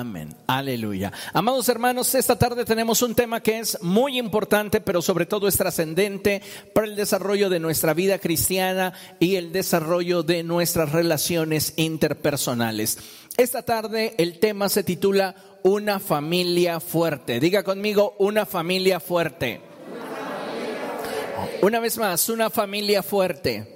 Amén. Aleluya. Amados hermanos, esta tarde tenemos un tema que es muy importante, pero sobre todo es trascendente para el desarrollo de nuestra vida cristiana y el desarrollo de nuestras relaciones interpersonales. Esta tarde el tema se titula Una familia fuerte. Diga conmigo, una familia fuerte. Una vez más, una familia fuerte.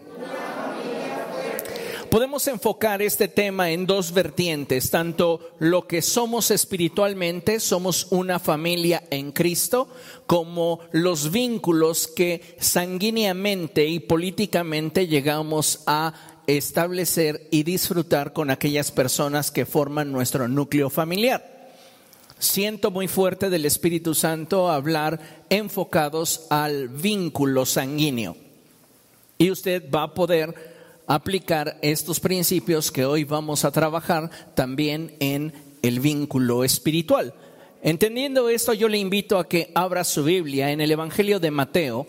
Podemos enfocar este tema en dos vertientes, tanto lo que somos espiritualmente, somos una familia en Cristo, como los vínculos que sanguíneamente y políticamente llegamos a establecer y disfrutar con aquellas personas que forman nuestro núcleo familiar. Siento muy fuerte del Espíritu Santo hablar enfocados al vínculo sanguíneo. Y usted va a poder aplicar estos principios que hoy vamos a trabajar también en el vínculo espiritual. Entendiendo esto, yo le invito a que abra su Biblia en el Evangelio de Mateo.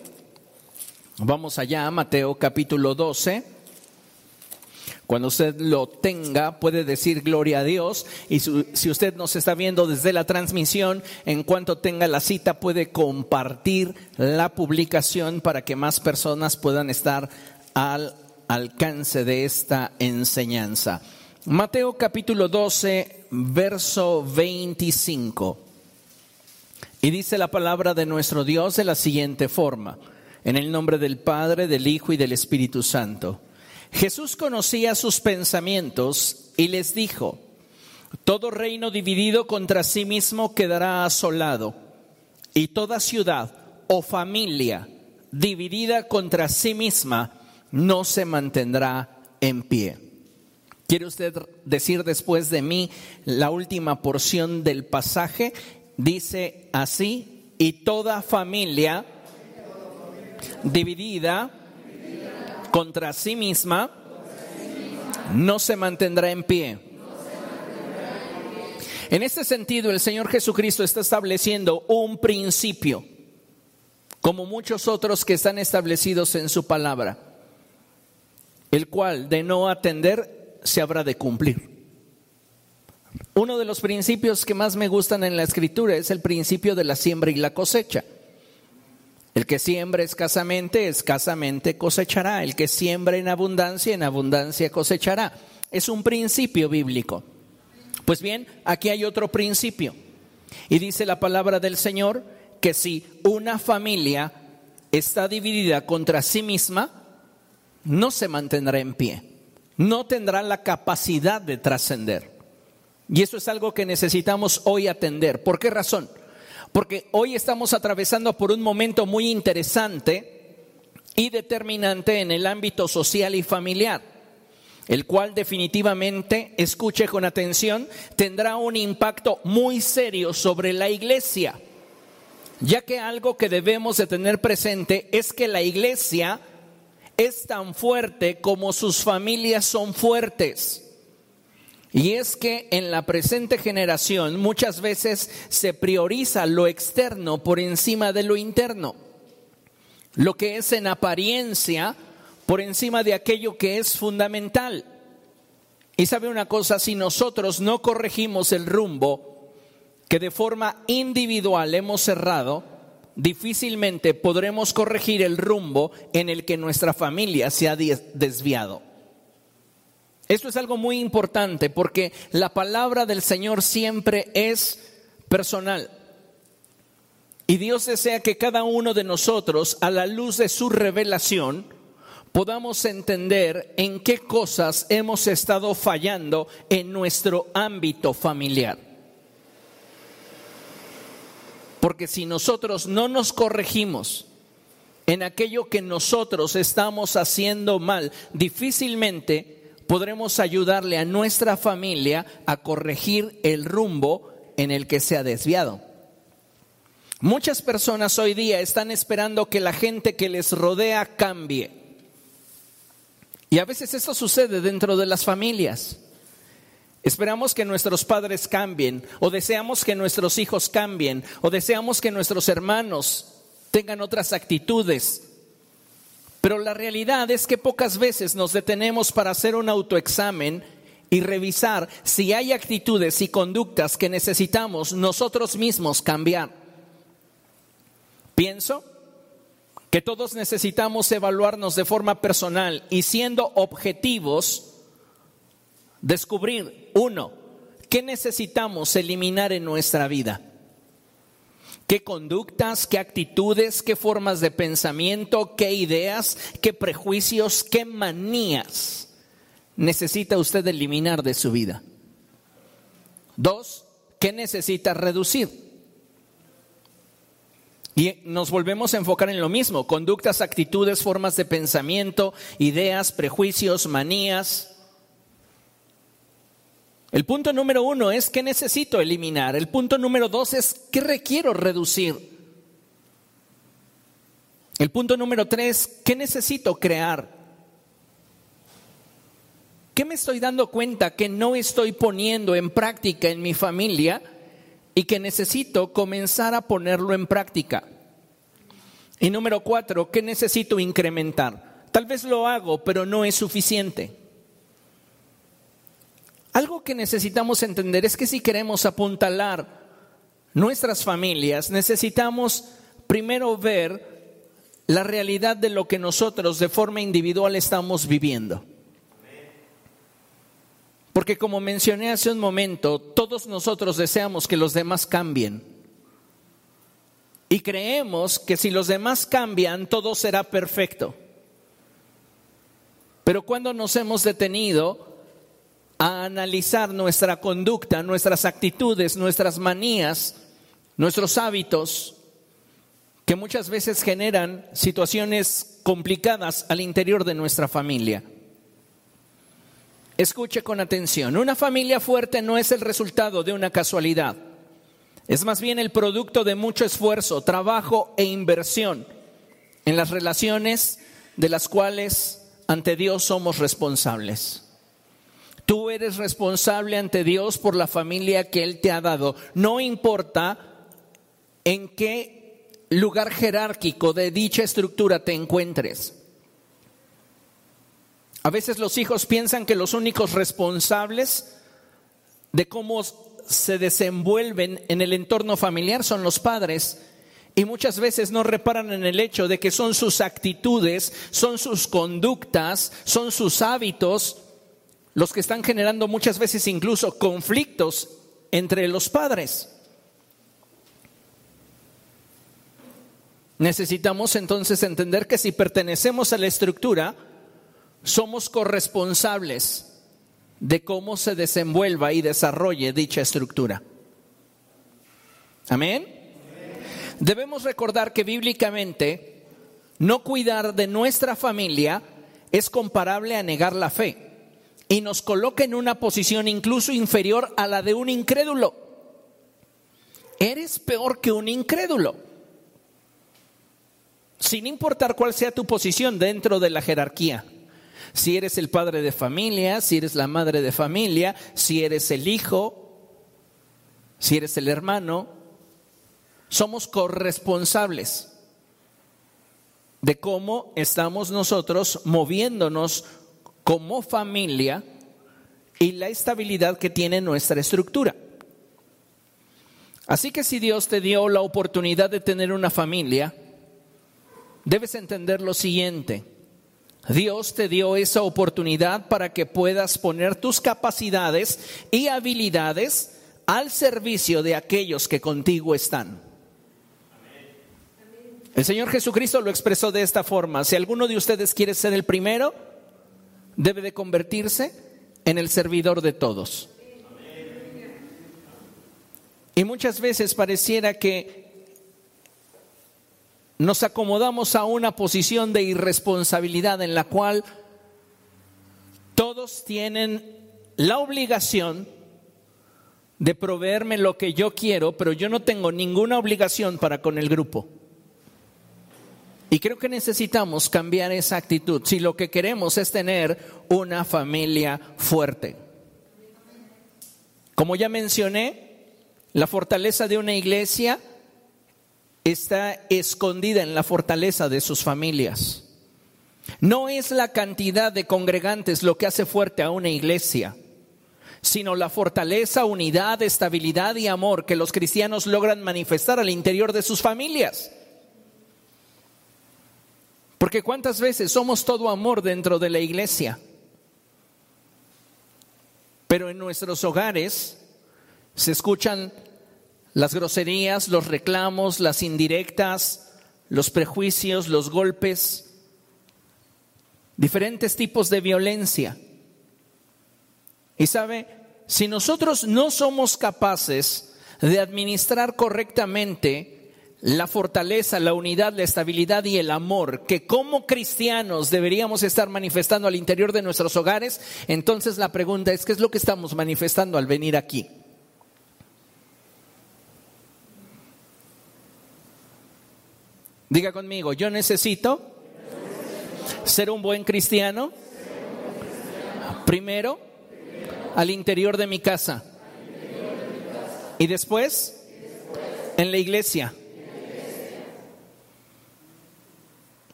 Vamos allá, Mateo capítulo 12. Cuando usted lo tenga, puede decir gloria a Dios. Y si usted nos está viendo desde la transmisión, en cuanto tenga la cita, puede compartir la publicación para que más personas puedan estar al alcance de esta enseñanza. Mateo capítulo 12, verso 25. Y dice la palabra de nuestro Dios de la siguiente forma, en el nombre del Padre, del Hijo y del Espíritu Santo. Jesús conocía sus pensamientos y les dijo, todo reino dividido contra sí mismo quedará asolado, y toda ciudad o familia dividida contra sí misma no se mantendrá en pie. ¿Quiere usted decir después de mí la última porción del pasaje? Dice así, y toda familia dividida contra sí misma no se mantendrá en pie. En este sentido, el Señor Jesucristo está estableciendo un principio, como muchos otros que están establecidos en su palabra el cual de no atender se habrá de cumplir. Uno de los principios que más me gustan en la escritura es el principio de la siembra y la cosecha. El que siembra escasamente, escasamente cosechará. El que siembra en abundancia, en abundancia cosechará. Es un principio bíblico. Pues bien, aquí hay otro principio. Y dice la palabra del Señor que si una familia está dividida contra sí misma, no se mantendrá en pie, no tendrá la capacidad de trascender. Y eso es algo que necesitamos hoy atender. ¿Por qué razón? Porque hoy estamos atravesando por un momento muy interesante y determinante en el ámbito social y familiar, el cual definitivamente, escuche con atención, tendrá un impacto muy serio sobre la iglesia, ya que algo que debemos de tener presente es que la iglesia es tan fuerte como sus familias son fuertes. Y es que en la presente generación muchas veces se prioriza lo externo por encima de lo interno. Lo que es en apariencia por encima de aquello que es fundamental. Y sabe una cosa, si nosotros no corregimos el rumbo que de forma individual hemos cerrado, difícilmente podremos corregir el rumbo en el que nuestra familia se ha desviado. Esto es algo muy importante porque la palabra del Señor siempre es personal. Y Dios desea que cada uno de nosotros, a la luz de su revelación, podamos entender en qué cosas hemos estado fallando en nuestro ámbito familiar. Porque si nosotros no nos corregimos en aquello que nosotros estamos haciendo mal, difícilmente podremos ayudarle a nuestra familia a corregir el rumbo en el que se ha desviado. Muchas personas hoy día están esperando que la gente que les rodea cambie. Y a veces eso sucede dentro de las familias. Esperamos que nuestros padres cambien o deseamos que nuestros hijos cambien o deseamos que nuestros hermanos tengan otras actitudes. Pero la realidad es que pocas veces nos detenemos para hacer un autoexamen y revisar si hay actitudes y conductas que necesitamos nosotros mismos cambiar. Pienso que todos necesitamos evaluarnos de forma personal y siendo objetivos, descubrir, uno, qué necesitamos eliminar en nuestra vida. ¿Qué conductas, qué actitudes, qué formas de pensamiento, qué ideas, qué prejuicios, qué manías necesita usted eliminar de su vida? Dos, ¿qué necesita reducir? Y nos volvemos a enfocar en lo mismo, conductas, actitudes, formas de pensamiento, ideas, prejuicios, manías. El punto número uno es qué necesito eliminar. El punto número dos es qué requiero reducir. El punto número tres, ¿qué necesito crear? ¿Qué me estoy dando cuenta que no estoy poniendo en práctica en mi familia? y que necesito comenzar a ponerlo en práctica. Y número cuatro, ¿qué necesito incrementar? Tal vez lo hago, pero no es suficiente. Algo que necesitamos entender es que si queremos apuntalar nuestras familias, necesitamos primero ver la realidad de lo que nosotros de forma individual estamos viviendo. Porque como mencioné hace un momento, todos nosotros deseamos que los demás cambien. Y creemos que si los demás cambian, todo será perfecto. Pero cuando nos hemos detenido a analizar nuestra conducta, nuestras actitudes, nuestras manías, nuestros hábitos, que muchas veces generan situaciones complicadas al interior de nuestra familia. Escuche con atención, una familia fuerte no es el resultado de una casualidad, es más bien el producto de mucho esfuerzo, trabajo e inversión en las relaciones de las cuales ante Dios somos responsables. Tú eres responsable ante Dios por la familia que Él te ha dado. No importa en qué lugar jerárquico de dicha estructura te encuentres. A veces los hijos piensan que los únicos responsables de cómo se desenvuelven en el entorno familiar son los padres y muchas veces no reparan en el hecho de que son sus actitudes, son sus conductas, son sus hábitos los que están generando muchas veces incluso conflictos entre los padres. Necesitamos entonces entender que si pertenecemos a la estructura, somos corresponsables de cómo se desenvuelva y desarrolle dicha estructura. Amén. Debemos recordar que bíblicamente no cuidar de nuestra familia es comparable a negar la fe y nos coloca en una posición incluso inferior a la de un incrédulo. Eres peor que un incrédulo. Sin importar cuál sea tu posición dentro de la jerarquía si eres el padre de familia, si eres la madre de familia, si eres el hijo, si eres el hermano, somos corresponsables de cómo estamos nosotros moviéndonos como familia y la estabilidad que tiene nuestra estructura. Así que si Dios te dio la oportunidad de tener una familia, debes entender lo siguiente. Dios te dio esa oportunidad para que puedas poner tus capacidades y habilidades al servicio de aquellos que contigo están. El Señor Jesucristo lo expresó de esta forma. Si alguno de ustedes quiere ser el primero, debe de convertirse en el servidor de todos. Y muchas veces pareciera que nos acomodamos a una posición de irresponsabilidad en la cual todos tienen la obligación de proveerme lo que yo quiero, pero yo no tengo ninguna obligación para con el grupo. Y creo que necesitamos cambiar esa actitud si lo que queremos es tener una familia fuerte. Como ya mencioné, la fortaleza de una iglesia está escondida en la fortaleza de sus familias. No es la cantidad de congregantes lo que hace fuerte a una iglesia. sino la fortaleza, unidad, estabilidad y amor que los cristianos logran manifestar al interior de sus familias. Porque cuántas veces somos todo amor dentro de la iglesia, pero en nuestros hogares se escuchan las groserías, los reclamos, las indirectas, los prejuicios, los golpes, diferentes tipos de violencia. Y sabe, si nosotros no somos capaces de administrar correctamente la fortaleza, la unidad, la estabilidad y el amor que como cristianos deberíamos estar manifestando al interior de nuestros hogares, entonces la pregunta es, ¿qué es lo que estamos manifestando al venir aquí? Diga conmigo, yo necesito ser un buen cristiano, primero, al interior de mi casa y después en la iglesia.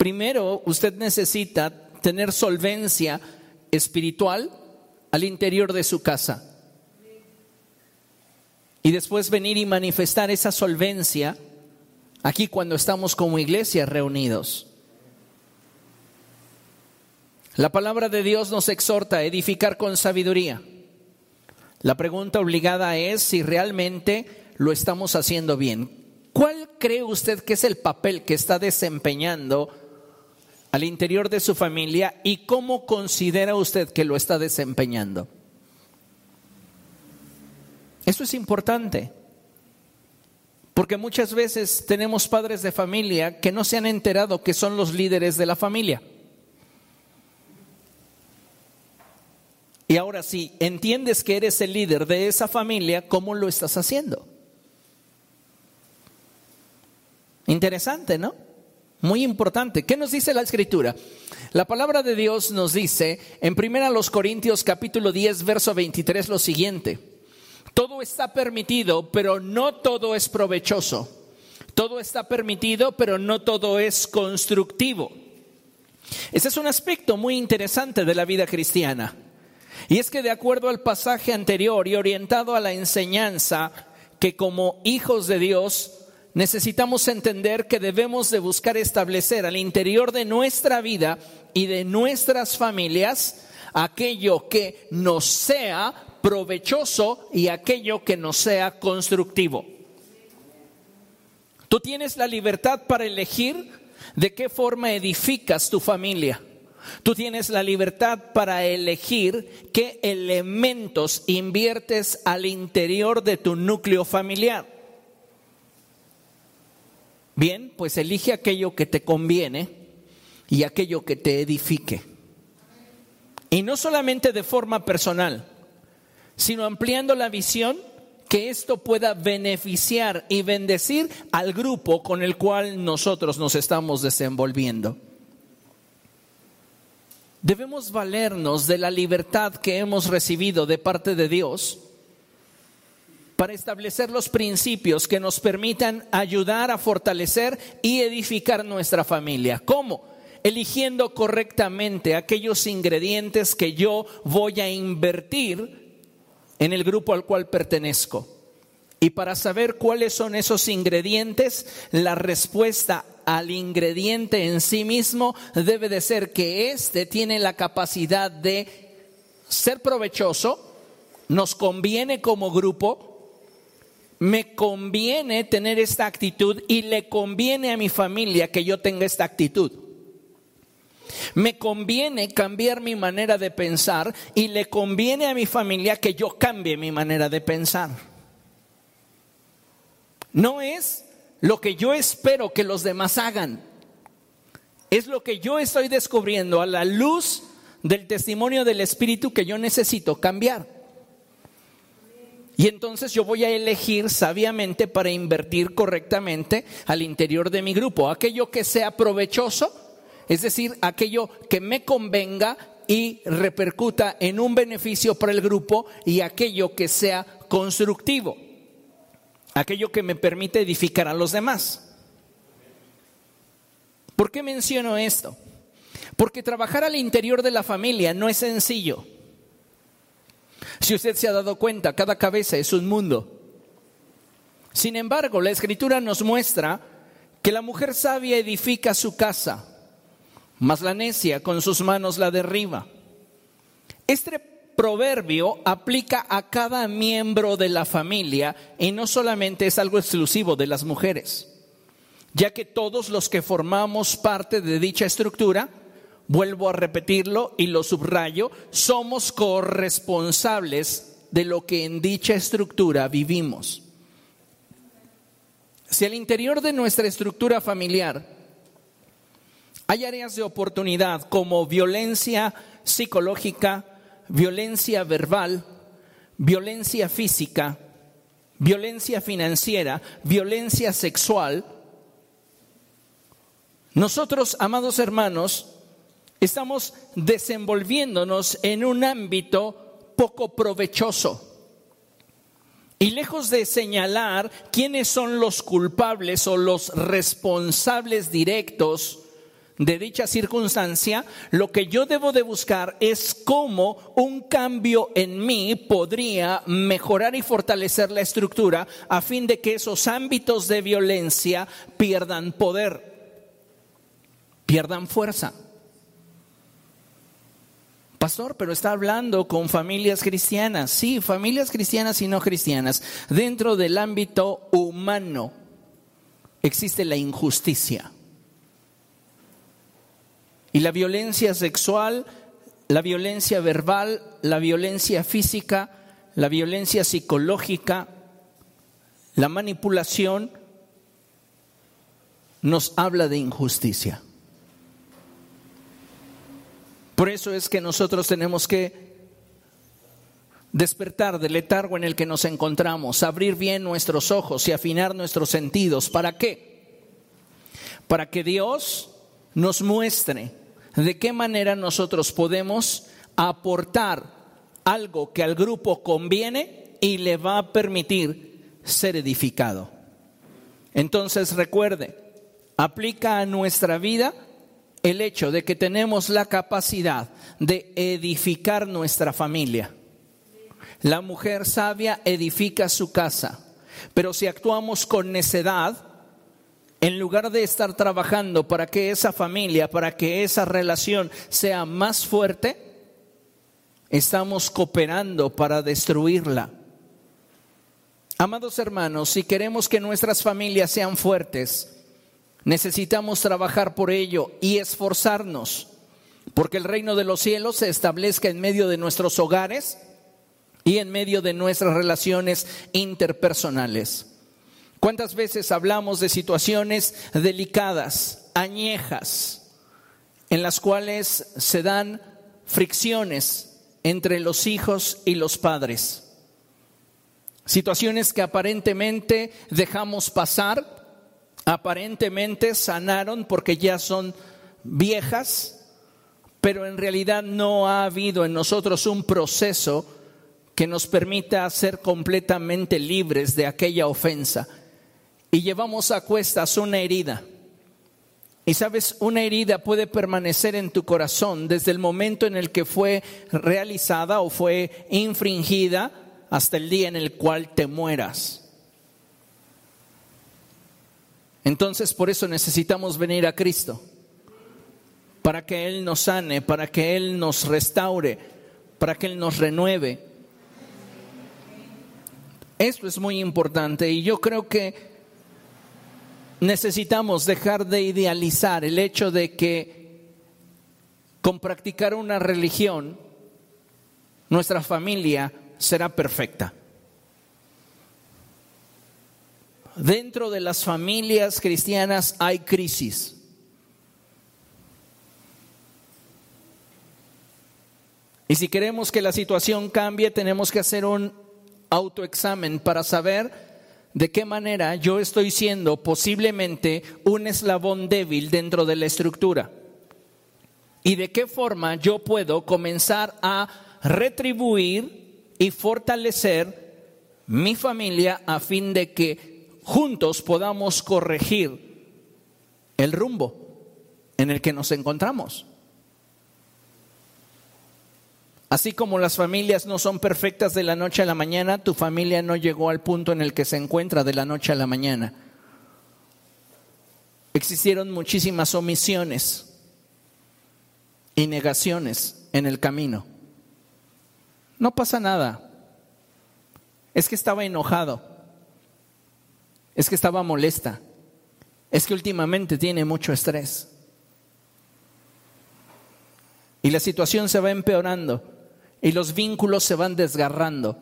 Primero, usted necesita tener solvencia espiritual al interior de su casa. Y después venir y manifestar esa solvencia aquí cuando estamos como iglesia reunidos. La palabra de Dios nos exhorta a edificar con sabiduría. La pregunta obligada es si realmente lo estamos haciendo bien. ¿Cuál cree usted que es el papel que está desempeñando al interior de su familia y cómo considera usted que lo está desempeñando. Eso es importante, porque muchas veces tenemos padres de familia que no se han enterado que son los líderes de la familia. Y ahora si entiendes que eres el líder de esa familia, ¿cómo lo estás haciendo? Interesante, ¿no? Muy importante. ¿Qué nos dice la escritura? La palabra de Dios nos dice en 1 Corintios capítulo 10 verso 23 lo siguiente. Todo está permitido, pero no todo es provechoso. Todo está permitido, pero no todo es constructivo. Ese es un aspecto muy interesante de la vida cristiana. Y es que de acuerdo al pasaje anterior y orientado a la enseñanza que como hijos de Dios necesitamos entender que debemos de buscar establecer al interior de nuestra vida y de nuestras familias aquello que nos sea provechoso y aquello que nos sea constructivo. Tú tienes la libertad para elegir de qué forma edificas tu familia. Tú tienes la libertad para elegir qué elementos inviertes al interior de tu núcleo familiar. Bien, pues elige aquello que te conviene y aquello que te edifique. Y no solamente de forma personal, sino ampliando la visión que esto pueda beneficiar y bendecir al grupo con el cual nosotros nos estamos desenvolviendo. Debemos valernos de la libertad que hemos recibido de parte de Dios para establecer los principios que nos permitan ayudar a fortalecer y edificar nuestra familia. ¿Cómo? Eligiendo correctamente aquellos ingredientes que yo voy a invertir en el grupo al cual pertenezco. Y para saber cuáles son esos ingredientes, la respuesta al ingrediente en sí mismo debe de ser que éste tiene la capacidad de ser provechoso, nos conviene como grupo, me conviene tener esta actitud y le conviene a mi familia que yo tenga esta actitud. Me conviene cambiar mi manera de pensar y le conviene a mi familia que yo cambie mi manera de pensar. No es lo que yo espero que los demás hagan. Es lo que yo estoy descubriendo a la luz del testimonio del Espíritu que yo necesito cambiar. Y entonces yo voy a elegir sabiamente para invertir correctamente al interior de mi grupo. Aquello que sea provechoso, es decir, aquello que me convenga y repercuta en un beneficio para el grupo y aquello que sea constructivo, aquello que me permite edificar a los demás. ¿Por qué menciono esto? Porque trabajar al interior de la familia no es sencillo. Si usted se ha dado cuenta, cada cabeza es un mundo. Sin embargo, la escritura nos muestra que la mujer sabia edifica su casa, mas la necia con sus manos la derriba. Este proverbio aplica a cada miembro de la familia y no solamente es algo exclusivo de las mujeres, ya que todos los que formamos parte de dicha estructura, vuelvo a repetirlo y lo subrayo, somos corresponsables de lo que en dicha estructura vivimos. Si al interior de nuestra estructura familiar hay áreas de oportunidad como violencia psicológica, violencia verbal, violencia física, violencia financiera, violencia sexual, nosotros, amados hermanos, estamos desenvolviéndonos en un ámbito poco provechoso. Y lejos de señalar quiénes son los culpables o los responsables directos de dicha circunstancia, lo que yo debo de buscar es cómo un cambio en mí podría mejorar y fortalecer la estructura a fin de que esos ámbitos de violencia pierdan poder, pierdan fuerza. Pastor, pero está hablando con familias cristianas. Sí, familias cristianas y no cristianas. Dentro del ámbito humano existe la injusticia. Y la violencia sexual, la violencia verbal, la violencia física, la violencia psicológica, la manipulación, nos habla de injusticia. Por eso es que nosotros tenemos que despertar del letargo en el que nos encontramos, abrir bien nuestros ojos y afinar nuestros sentidos. ¿Para qué? Para que Dios nos muestre de qué manera nosotros podemos aportar algo que al grupo conviene y le va a permitir ser edificado. Entonces recuerde, aplica a nuestra vida el hecho de que tenemos la capacidad de edificar nuestra familia. La mujer sabia edifica su casa, pero si actuamos con necedad, en lugar de estar trabajando para que esa familia, para que esa relación sea más fuerte, estamos cooperando para destruirla. Amados hermanos, si queremos que nuestras familias sean fuertes, Necesitamos trabajar por ello y esforzarnos, porque el reino de los cielos se establezca en medio de nuestros hogares y en medio de nuestras relaciones interpersonales. ¿Cuántas veces hablamos de situaciones delicadas, añejas, en las cuales se dan fricciones entre los hijos y los padres? Situaciones que aparentemente dejamos pasar aparentemente sanaron porque ya son viejas, pero en realidad no ha habido en nosotros un proceso que nos permita ser completamente libres de aquella ofensa. Y llevamos a cuestas una herida. Y sabes, una herida puede permanecer en tu corazón desde el momento en el que fue realizada o fue infringida hasta el día en el cual te mueras. Entonces por eso necesitamos venir a Cristo, para que Él nos sane, para que Él nos restaure, para que Él nos renueve. Esto es muy importante y yo creo que necesitamos dejar de idealizar el hecho de que con practicar una religión nuestra familia será perfecta. Dentro de las familias cristianas hay crisis. Y si queremos que la situación cambie, tenemos que hacer un autoexamen para saber de qué manera yo estoy siendo posiblemente un eslabón débil dentro de la estructura. Y de qué forma yo puedo comenzar a retribuir y fortalecer mi familia a fin de que juntos podamos corregir el rumbo en el que nos encontramos. Así como las familias no son perfectas de la noche a la mañana, tu familia no llegó al punto en el que se encuentra de la noche a la mañana. Existieron muchísimas omisiones y negaciones en el camino. No pasa nada. Es que estaba enojado. Es que estaba molesta. Es que últimamente tiene mucho estrés. Y la situación se va empeorando y los vínculos se van desgarrando.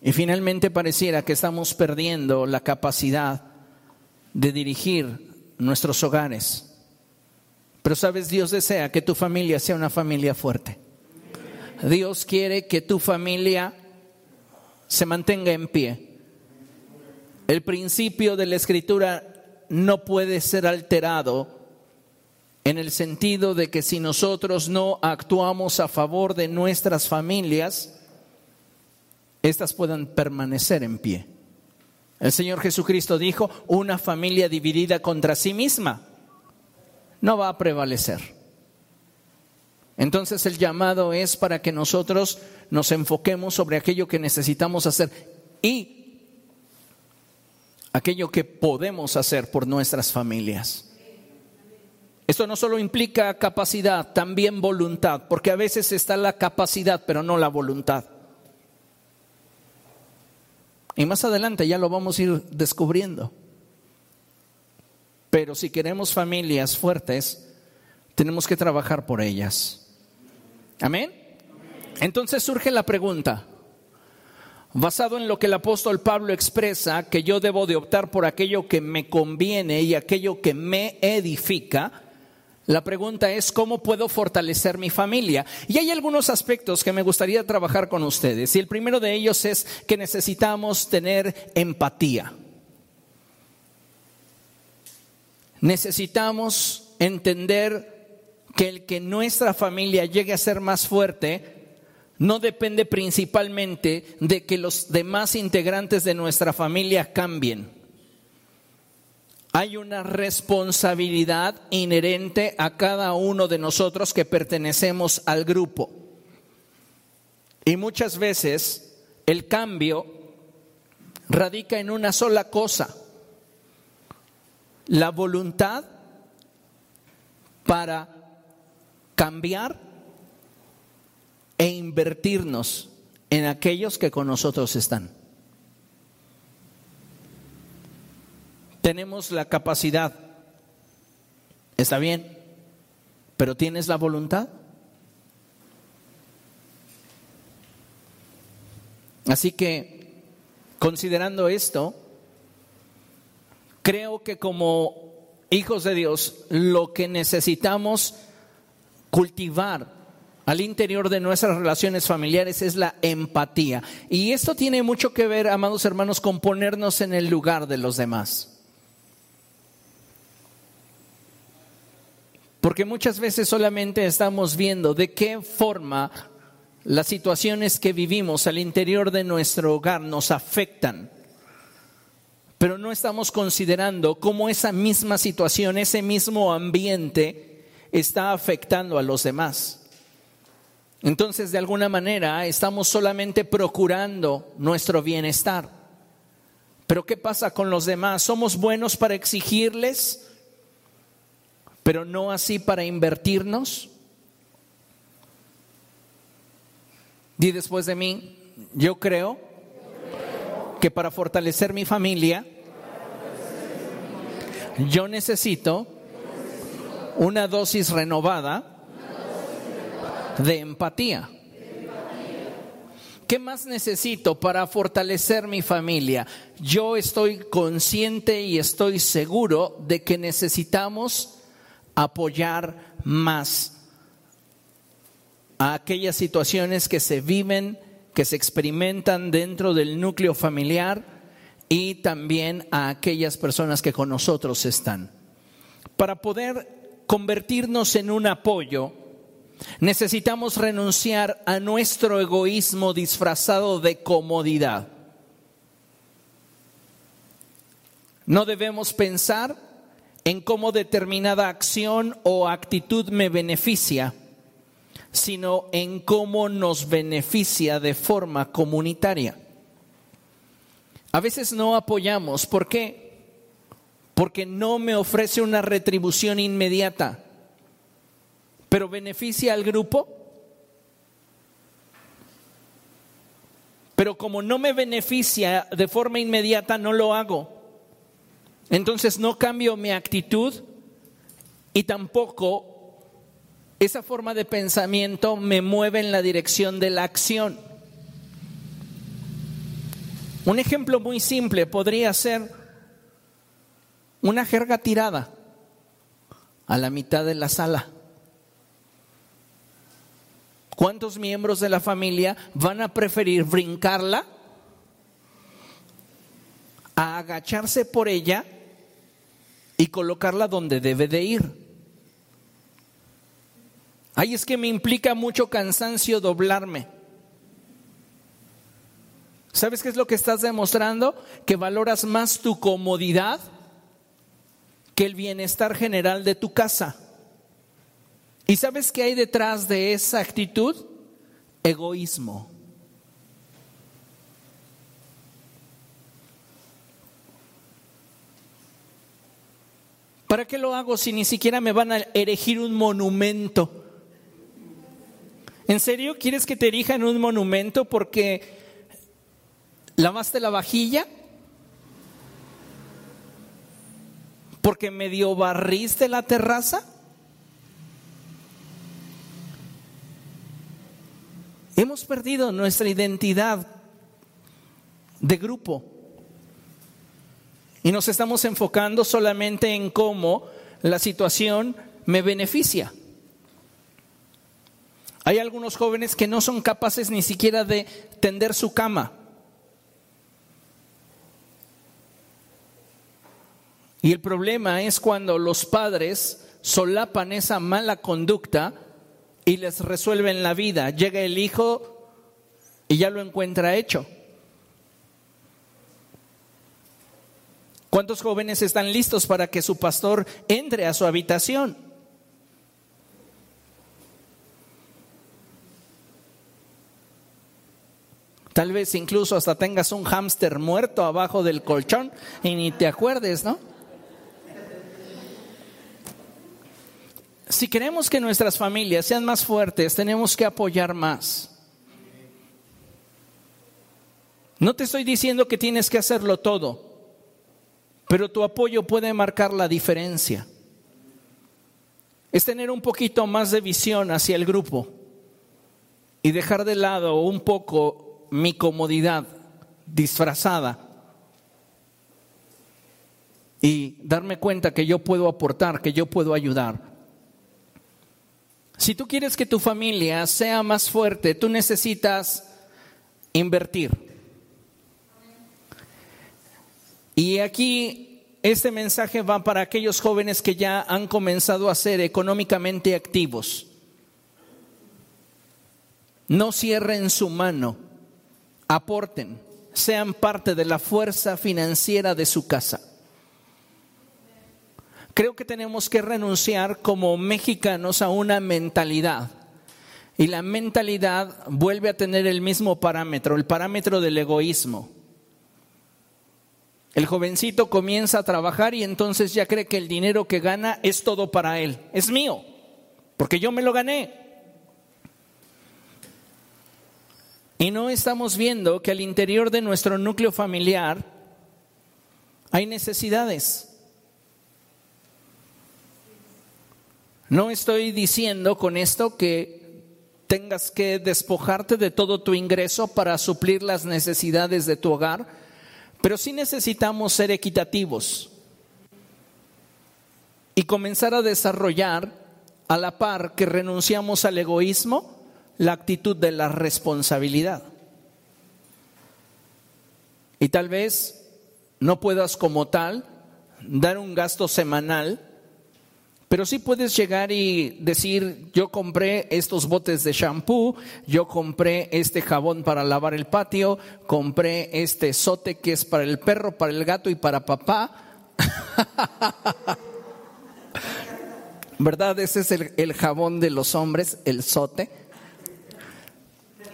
Y finalmente pareciera que estamos perdiendo la capacidad de dirigir nuestros hogares. Pero sabes, Dios desea que tu familia sea una familia fuerte. Dios quiere que tu familia se mantenga en pie. El principio de la escritura no puede ser alterado en el sentido de que si nosotros no actuamos a favor de nuestras familias, éstas puedan permanecer en pie. El Señor Jesucristo dijo, una familia dividida contra sí misma no va a prevalecer. Entonces el llamado es para que nosotros nos enfoquemos sobre aquello que necesitamos hacer y aquello que podemos hacer por nuestras familias. Esto no solo implica capacidad, también voluntad, porque a veces está la capacidad, pero no la voluntad. Y más adelante ya lo vamos a ir descubriendo. Pero si queremos familias fuertes, tenemos que trabajar por ellas. Amén. Entonces surge la pregunta, basado en lo que el apóstol Pablo expresa, que yo debo de optar por aquello que me conviene y aquello que me edifica, la pregunta es, ¿cómo puedo fortalecer mi familia? Y hay algunos aspectos que me gustaría trabajar con ustedes. Y el primero de ellos es que necesitamos tener empatía. Necesitamos entender que el que nuestra familia llegue a ser más fuerte no depende principalmente de que los demás integrantes de nuestra familia cambien hay una responsabilidad inherente a cada uno de nosotros que pertenecemos al grupo. Y muchas veces el cambio radica en una sola cosa, la voluntad para cambiar e invertirnos en aquellos que con nosotros están. Tenemos la capacidad, está bien, pero ¿tienes la voluntad? Así que, considerando esto, creo que como hijos de Dios, lo que necesitamos cultivar al interior de nuestras relaciones familiares es la empatía. Y esto tiene mucho que ver, amados hermanos, con ponernos en el lugar de los demás. Porque muchas veces solamente estamos viendo de qué forma las situaciones que vivimos al interior de nuestro hogar nos afectan. Pero no estamos considerando cómo esa misma situación, ese mismo ambiente está afectando a los demás. Entonces, de alguna manera, estamos solamente procurando nuestro bienestar. Pero ¿qué pasa con los demás? ¿Somos buenos para exigirles? pero no así para invertirnos. Di después de mí, yo creo que para fortalecer mi familia, yo necesito una dosis renovada de empatía. ¿Qué más necesito para fortalecer mi familia? Yo estoy consciente y estoy seguro de que necesitamos apoyar más a aquellas situaciones que se viven, que se experimentan dentro del núcleo familiar y también a aquellas personas que con nosotros están. Para poder convertirnos en un apoyo, necesitamos renunciar a nuestro egoísmo disfrazado de comodidad. No debemos pensar en cómo determinada acción o actitud me beneficia, sino en cómo nos beneficia de forma comunitaria. A veces no apoyamos, ¿por qué? Porque no me ofrece una retribución inmediata, pero beneficia al grupo. Pero como no me beneficia de forma inmediata, no lo hago. Entonces no cambio mi actitud y tampoco esa forma de pensamiento me mueve en la dirección de la acción. Un ejemplo muy simple podría ser una jerga tirada a la mitad de la sala. ¿Cuántos miembros de la familia van a preferir brincarla a agacharse por ella y colocarla donde debe de ir? Ay, es que me implica mucho cansancio doblarme. ¿Sabes qué es lo que estás demostrando? Que valoras más tu comodidad que el bienestar general de tu casa. ¿Y sabes qué hay detrás de esa actitud? Egoísmo. ¿Para qué lo hago si ni siquiera me van a erigir un monumento? ¿En serio quieres que te erijan un monumento porque lavaste la vajilla? ¿Porque medio barriste la terraza? Hemos perdido nuestra identidad de grupo y nos estamos enfocando solamente en cómo la situación me beneficia. Hay algunos jóvenes que no son capaces ni siquiera de tender su cama. Y el problema es cuando los padres solapan esa mala conducta y les resuelven la vida. Llega el hijo y ya lo encuentra hecho. ¿Cuántos jóvenes están listos para que su pastor entre a su habitación? Tal vez incluso hasta tengas un hámster muerto abajo del colchón y ni te acuerdes, ¿no? Si queremos que nuestras familias sean más fuertes, tenemos que apoyar más. No te estoy diciendo que tienes que hacerlo todo, pero tu apoyo puede marcar la diferencia. Es tener un poquito más de visión hacia el grupo y dejar de lado un poco mi comodidad disfrazada y darme cuenta que yo puedo aportar, que yo puedo ayudar. Si tú quieres que tu familia sea más fuerte, tú necesitas invertir. Y aquí este mensaje va para aquellos jóvenes que ya han comenzado a ser económicamente activos. No cierren su mano aporten, sean parte de la fuerza financiera de su casa. Creo que tenemos que renunciar como mexicanos a una mentalidad. Y la mentalidad vuelve a tener el mismo parámetro, el parámetro del egoísmo. El jovencito comienza a trabajar y entonces ya cree que el dinero que gana es todo para él, es mío, porque yo me lo gané. Y no estamos viendo que al interior de nuestro núcleo familiar hay necesidades. No estoy diciendo con esto que tengas que despojarte de todo tu ingreso para suplir las necesidades de tu hogar, pero sí necesitamos ser equitativos y comenzar a desarrollar a la par que renunciamos al egoísmo la actitud de la responsabilidad. Y tal vez no puedas como tal dar un gasto semanal, pero sí puedes llegar y decir, yo compré estos botes de shampoo, yo compré este jabón para lavar el patio, compré este sote que es para el perro, para el gato y para papá. ¿Verdad? Ese es el, el jabón de los hombres, el sote.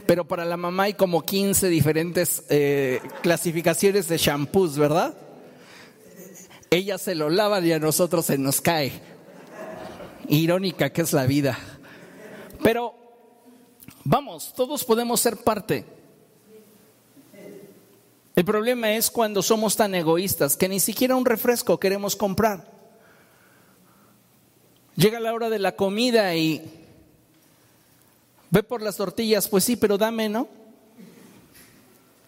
pero para la mamá hay como 15 diferentes eh, clasificaciones de shampoos, ¿verdad? Ella se lo lava y a nosotros se nos cae. Irónica que es la vida. Pero vamos, todos podemos ser parte. El problema es cuando somos tan egoístas que ni siquiera un refresco queremos comprar. Llega la hora de la comida y ve por las tortillas, pues sí, pero dame, ¿no?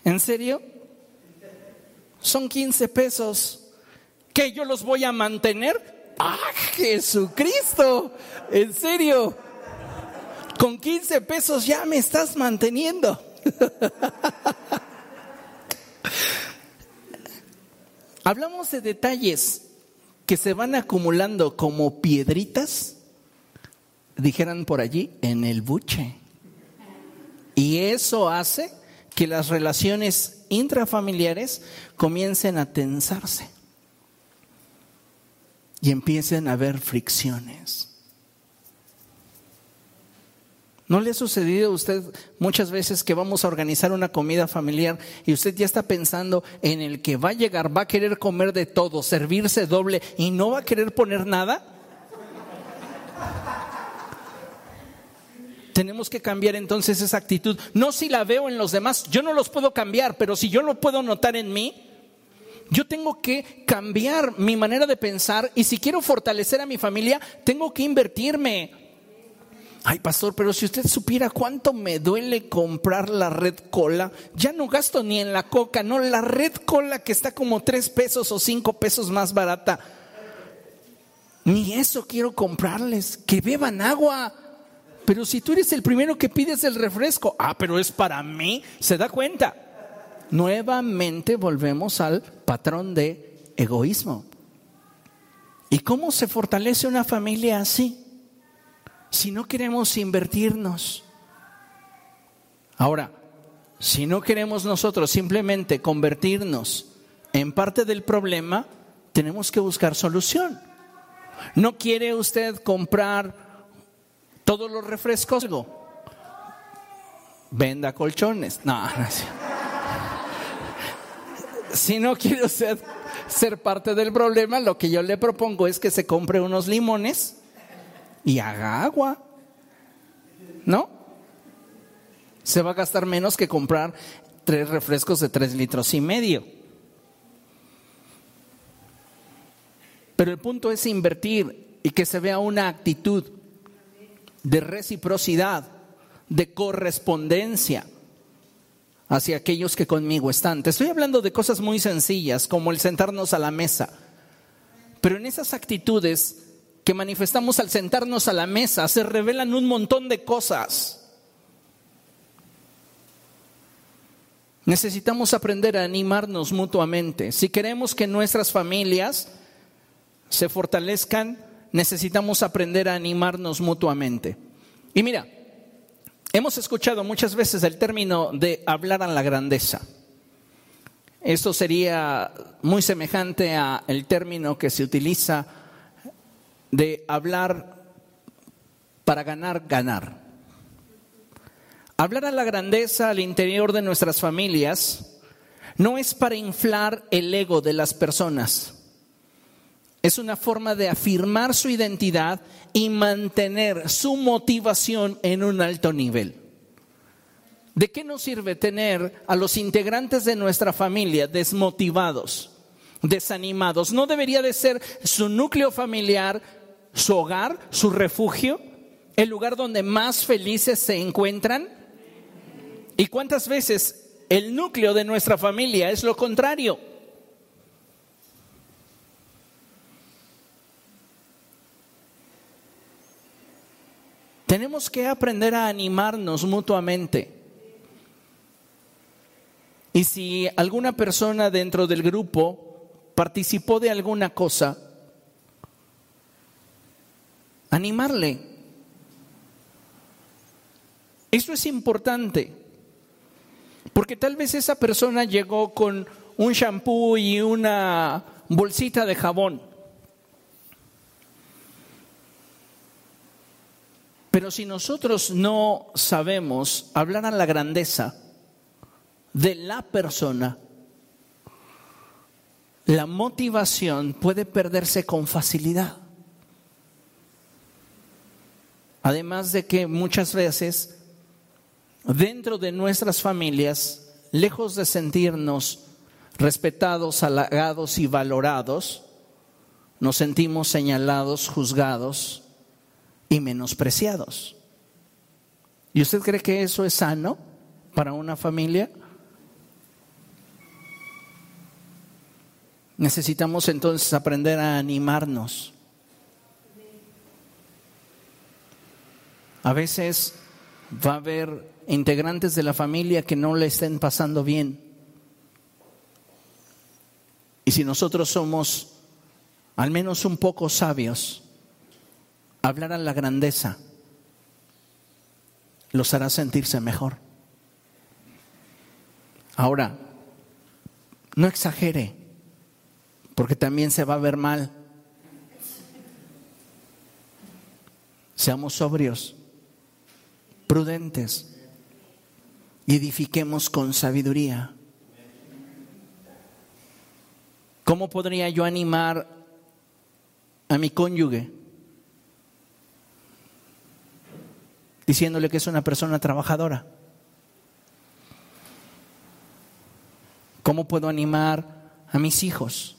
¿En serio? Son 15 pesos. ¿Que yo los voy a mantener? ¡Ah, Jesucristo! ¿En serio? Con 15 pesos ya me estás manteniendo. Hablamos de detalles que se van acumulando como piedritas, dijeran por allí, en el buche. Y eso hace que las relaciones intrafamiliares comiencen a tensarse y empiecen a haber fricciones. ¿No le ha sucedido a usted muchas veces que vamos a organizar una comida familiar y usted ya está pensando en el que va a llegar, va a querer comer de todo, servirse doble y no va a querer poner nada? Tenemos que cambiar entonces esa actitud. No si la veo en los demás, yo no los puedo cambiar, pero si yo lo puedo notar en mí, yo tengo que cambiar mi manera de pensar y si quiero fortalecer a mi familia, tengo que invertirme. Ay, pastor, pero si usted supiera cuánto me duele comprar la red cola, ya no gasto ni en la coca, no, la red cola que está como tres pesos o cinco pesos más barata. Ni eso quiero comprarles, que beban agua. Pero si tú eres el primero que pides el refresco, ah, pero es para mí, ¿se da cuenta? Nuevamente volvemos al patrón de egoísmo. ¿Y cómo se fortalece una familia así? si no queremos invertirnos? Ahora, si no queremos nosotros simplemente convertirnos en parte del problema, tenemos que buscar solución. ¿No quiere usted comprar todos los refrescos? Venda colchones. No, no Si no quiere usted ser parte del problema, lo que yo le propongo es que se compre unos limones y haga agua. ¿No? Se va a gastar menos que comprar tres refrescos de tres litros y medio. Pero el punto es invertir y que se vea una actitud de reciprocidad, de correspondencia hacia aquellos que conmigo están. Te estoy hablando de cosas muy sencillas, como el sentarnos a la mesa. Pero en esas actitudes que manifestamos al sentarnos a la mesa, se revelan un montón de cosas. Necesitamos aprender a animarnos mutuamente. Si queremos que nuestras familias se fortalezcan, necesitamos aprender a animarnos mutuamente. Y mira, hemos escuchado muchas veces el término de hablar a la grandeza. Esto sería muy semejante al término que se utiliza de hablar para ganar, ganar. Hablar a la grandeza al interior de nuestras familias no es para inflar el ego de las personas. Es una forma de afirmar su identidad y mantener su motivación en un alto nivel. ¿De qué nos sirve tener a los integrantes de nuestra familia desmotivados, desanimados? ¿No debería de ser su núcleo familiar su hogar, su refugio, el lugar donde más felices se encuentran? ¿Y cuántas veces el núcleo de nuestra familia es lo contrario? Tenemos que aprender a animarnos mutuamente. Y si alguna persona dentro del grupo participó de alguna cosa, animarle. Eso es importante, porque tal vez esa persona llegó con un shampoo y una bolsita de jabón. Pero si nosotros no sabemos hablar a la grandeza de la persona, la motivación puede perderse con facilidad. Además de que muchas veces dentro de nuestras familias, lejos de sentirnos respetados, halagados y valorados, nos sentimos señalados, juzgados y menospreciados. ¿Y usted cree que eso es sano para una familia? Necesitamos entonces aprender a animarnos. A veces va a haber integrantes de la familia que no le estén pasando bien. Y si nosotros somos al menos un poco sabios, hablar a la grandeza los hará sentirse mejor. Ahora, no exagere, porque también se va a ver mal. Seamos sobrios, prudentes y edifiquemos con sabiduría. ¿Cómo podría yo animar a mi cónyuge? Diciéndole que es una persona trabajadora. ¿Cómo puedo animar a mis hijos?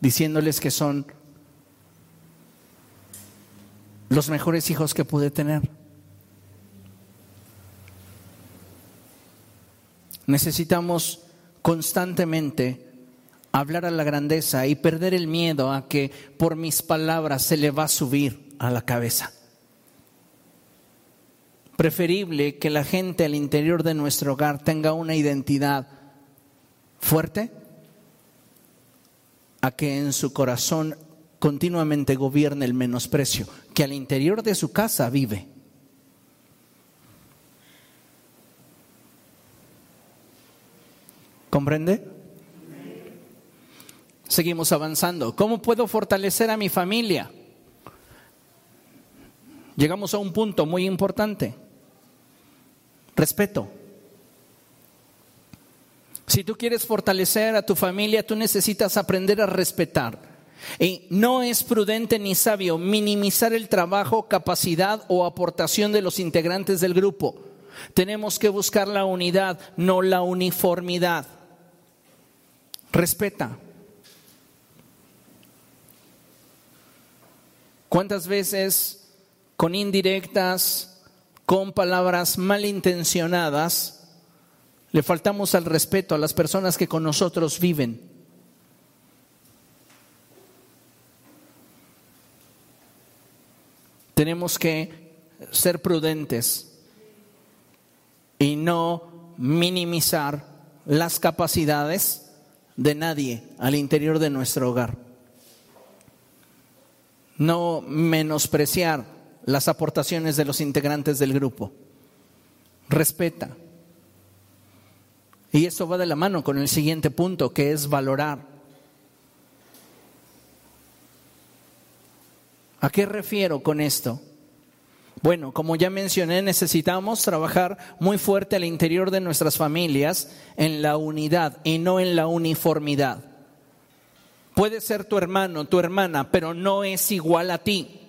Diciéndoles que son los mejores hijos que pude tener. Necesitamos constantemente hablar a la grandeza y perder el miedo a que por mis palabras se le va a subir a la cabeza. Preferible que la gente al interior de nuestro hogar tenga una identidad fuerte a que en su corazón continuamente gobierne el menosprecio, que al interior de su casa vive. ¿Comprende? Seguimos avanzando. ¿Cómo puedo fortalecer a mi familia? Llegamos a un punto muy importante. Respeto. Si tú quieres fortalecer a tu familia, tú necesitas aprender a respetar. Y no es prudente ni sabio minimizar el trabajo, capacidad o aportación de los integrantes del grupo. Tenemos que buscar la unidad, no la uniformidad. Respeta. ¿Cuántas veces con indirectas, con palabras malintencionadas, le faltamos al respeto a las personas que con nosotros viven? Tenemos que ser prudentes y no minimizar las capacidades de nadie al interior de nuestro hogar. No menospreciar las aportaciones de los integrantes del grupo. Respeta. Y eso va de la mano con el siguiente punto, que es valorar. ¿A qué refiero con esto? Bueno, como ya mencioné, necesitamos trabajar muy fuerte al interior de nuestras familias en la unidad y no en la uniformidad. Puede ser tu hermano, tu hermana, pero no es igual a ti.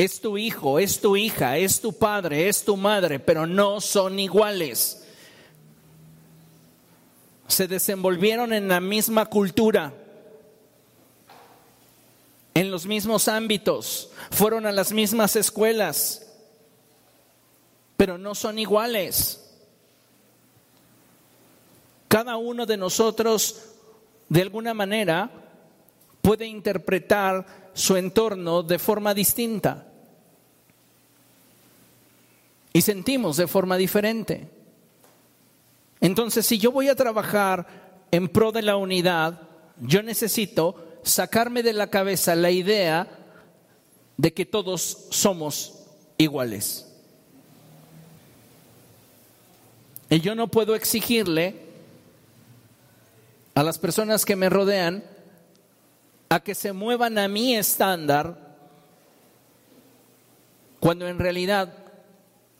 Es tu hijo, es tu hija, es tu padre, es tu madre, pero no son iguales. Se desenvolvieron en la misma cultura en los mismos ámbitos, fueron a las mismas escuelas, pero no son iguales. Cada uno de nosotros, de alguna manera, puede interpretar su entorno de forma distinta. Y sentimos de forma diferente. Entonces, si yo voy a trabajar en pro de la unidad, yo necesito sacarme de la cabeza la idea de que todos somos iguales. Y yo no puedo exigirle a las personas que me rodean a que se muevan a mi estándar cuando en realidad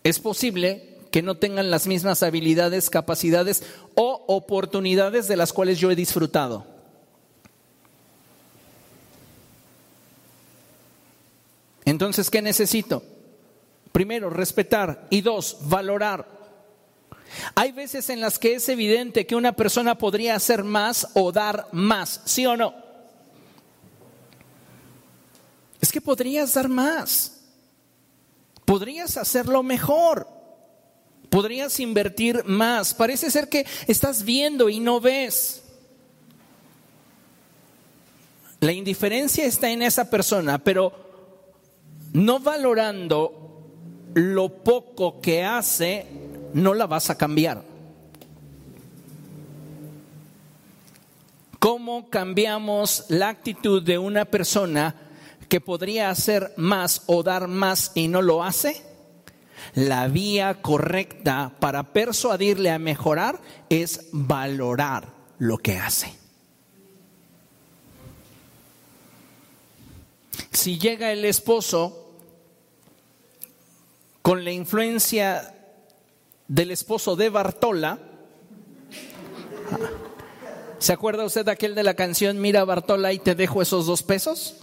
es posible que no tengan las mismas habilidades, capacidades o oportunidades de las cuales yo he disfrutado. Entonces, ¿qué necesito? Primero, respetar y dos, valorar. Hay veces en las que es evidente que una persona podría hacer más o dar más, ¿sí o no? Es que podrías dar más, podrías hacerlo mejor, podrías invertir más. Parece ser que estás viendo y no ves. La indiferencia está en esa persona, pero no valorando lo poco que hace, no la vas a cambiar. ¿Cómo cambiamos la actitud de una persona que podría hacer más o dar más y no lo hace? La vía correcta para persuadirle a mejorar es valorar lo que hace. Si llega el esposo con la influencia del esposo de Bartola. ¿Se acuerda usted de aquel de la canción Mira Bartola y te dejo esos dos pesos?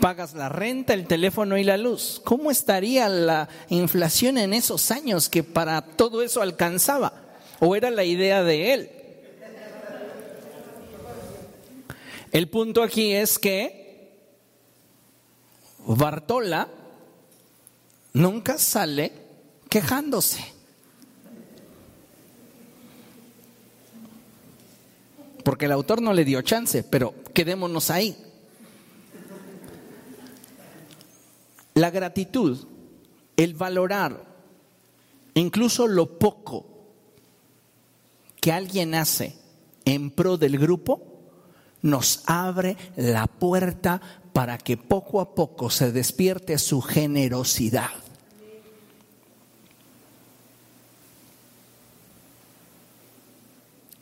Pagas la renta, el teléfono y la luz. ¿Cómo estaría la inflación en esos años que para todo eso alcanzaba? ¿O era la idea de él? El punto aquí es que Bartola nunca sale quejándose. Porque el autor no le dio chance, pero quedémonos ahí. La gratitud, el valorar, incluso lo poco que alguien hace en pro del grupo, nos abre la puerta para que poco a poco se despierte su generosidad.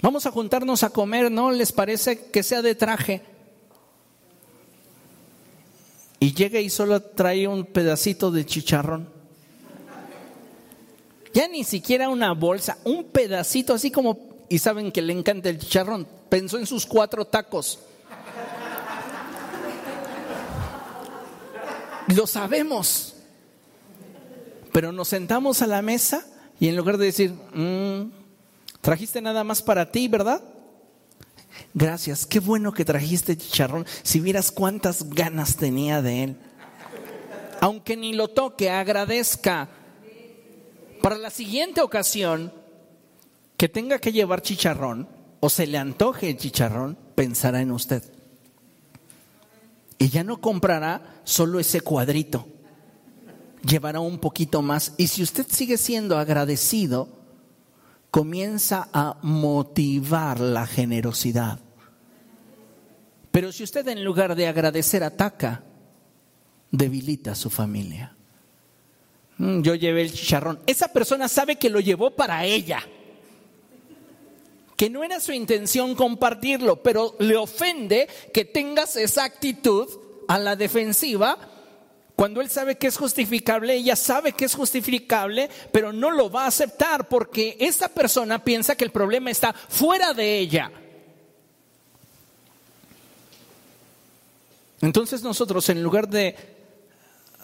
Vamos a juntarnos a comer, ¿no? ¿Les parece que sea de traje? Y llega y solo trae un pedacito de chicharrón. Ya ni siquiera una bolsa, un pedacito así como, y saben que le encanta el chicharrón, pensó en sus cuatro tacos. Lo sabemos. Pero nos sentamos a la mesa y en lugar de decir, mmm, Trajiste nada más para ti, ¿verdad? Gracias, qué bueno que trajiste chicharrón. Si vieras cuántas ganas tenía de él. Aunque ni lo toque, agradezca. Para la siguiente ocasión que tenga que llevar chicharrón o se le antoje el chicharrón, pensará en usted. Y ya no comprará solo ese cuadrito. Llevará un poquito más. Y si usted sigue siendo agradecido, comienza a motivar la generosidad. Pero si usted en lugar de agradecer ataca, debilita a su familia. Mm, yo llevé el chicharrón. Esa persona sabe que lo llevó para ella. Que no era su intención compartirlo, pero le ofende que tengas esa actitud a la defensiva cuando él sabe que es justificable, ella sabe que es justificable, pero no lo va a aceptar porque esa persona piensa que el problema está fuera de ella. Entonces nosotros, en lugar de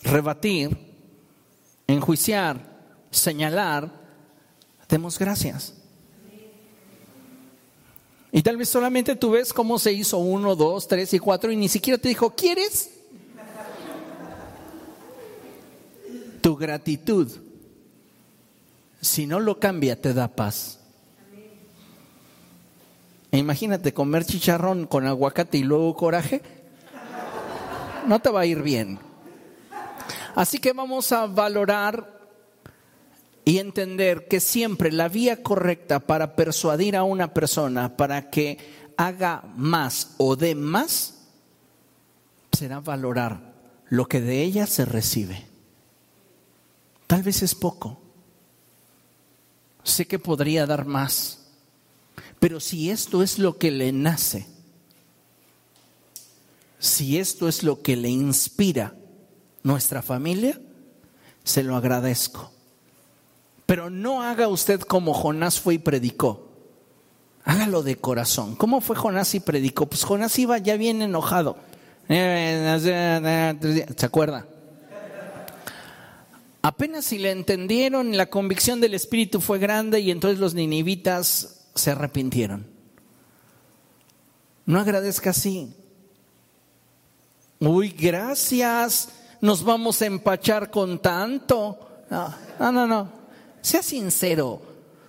rebatir, enjuiciar, señalar, demos gracias. Y tal vez solamente tú ves cómo se hizo uno, dos, tres y cuatro y ni siquiera te dijo, ¿quieres? Tu gratitud, si no lo cambia, te da paz. E imagínate comer chicharrón con aguacate y luego coraje. No te va a ir bien. Así que vamos a valorar y entender que siempre la vía correcta para persuadir a una persona para que haga más o dé más será valorar lo que de ella se recibe. Tal vez es poco. Sé que podría dar más. Pero si esto es lo que le nace, si esto es lo que le inspira nuestra familia, se lo agradezco. Pero no haga usted como Jonás fue y predicó. Hágalo de corazón. ¿Cómo fue Jonás y predicó? Pues Jonás iba ya bien enojado. ¿Se acuerda? Apenas si le entendieron, la convicción del Espíritu fue grande y entonces los ninivitas se arrepintieron. No agradezca así. Uy, gracias, nos vamos a empachar con tanto. No, no, no, no. Sea sincero,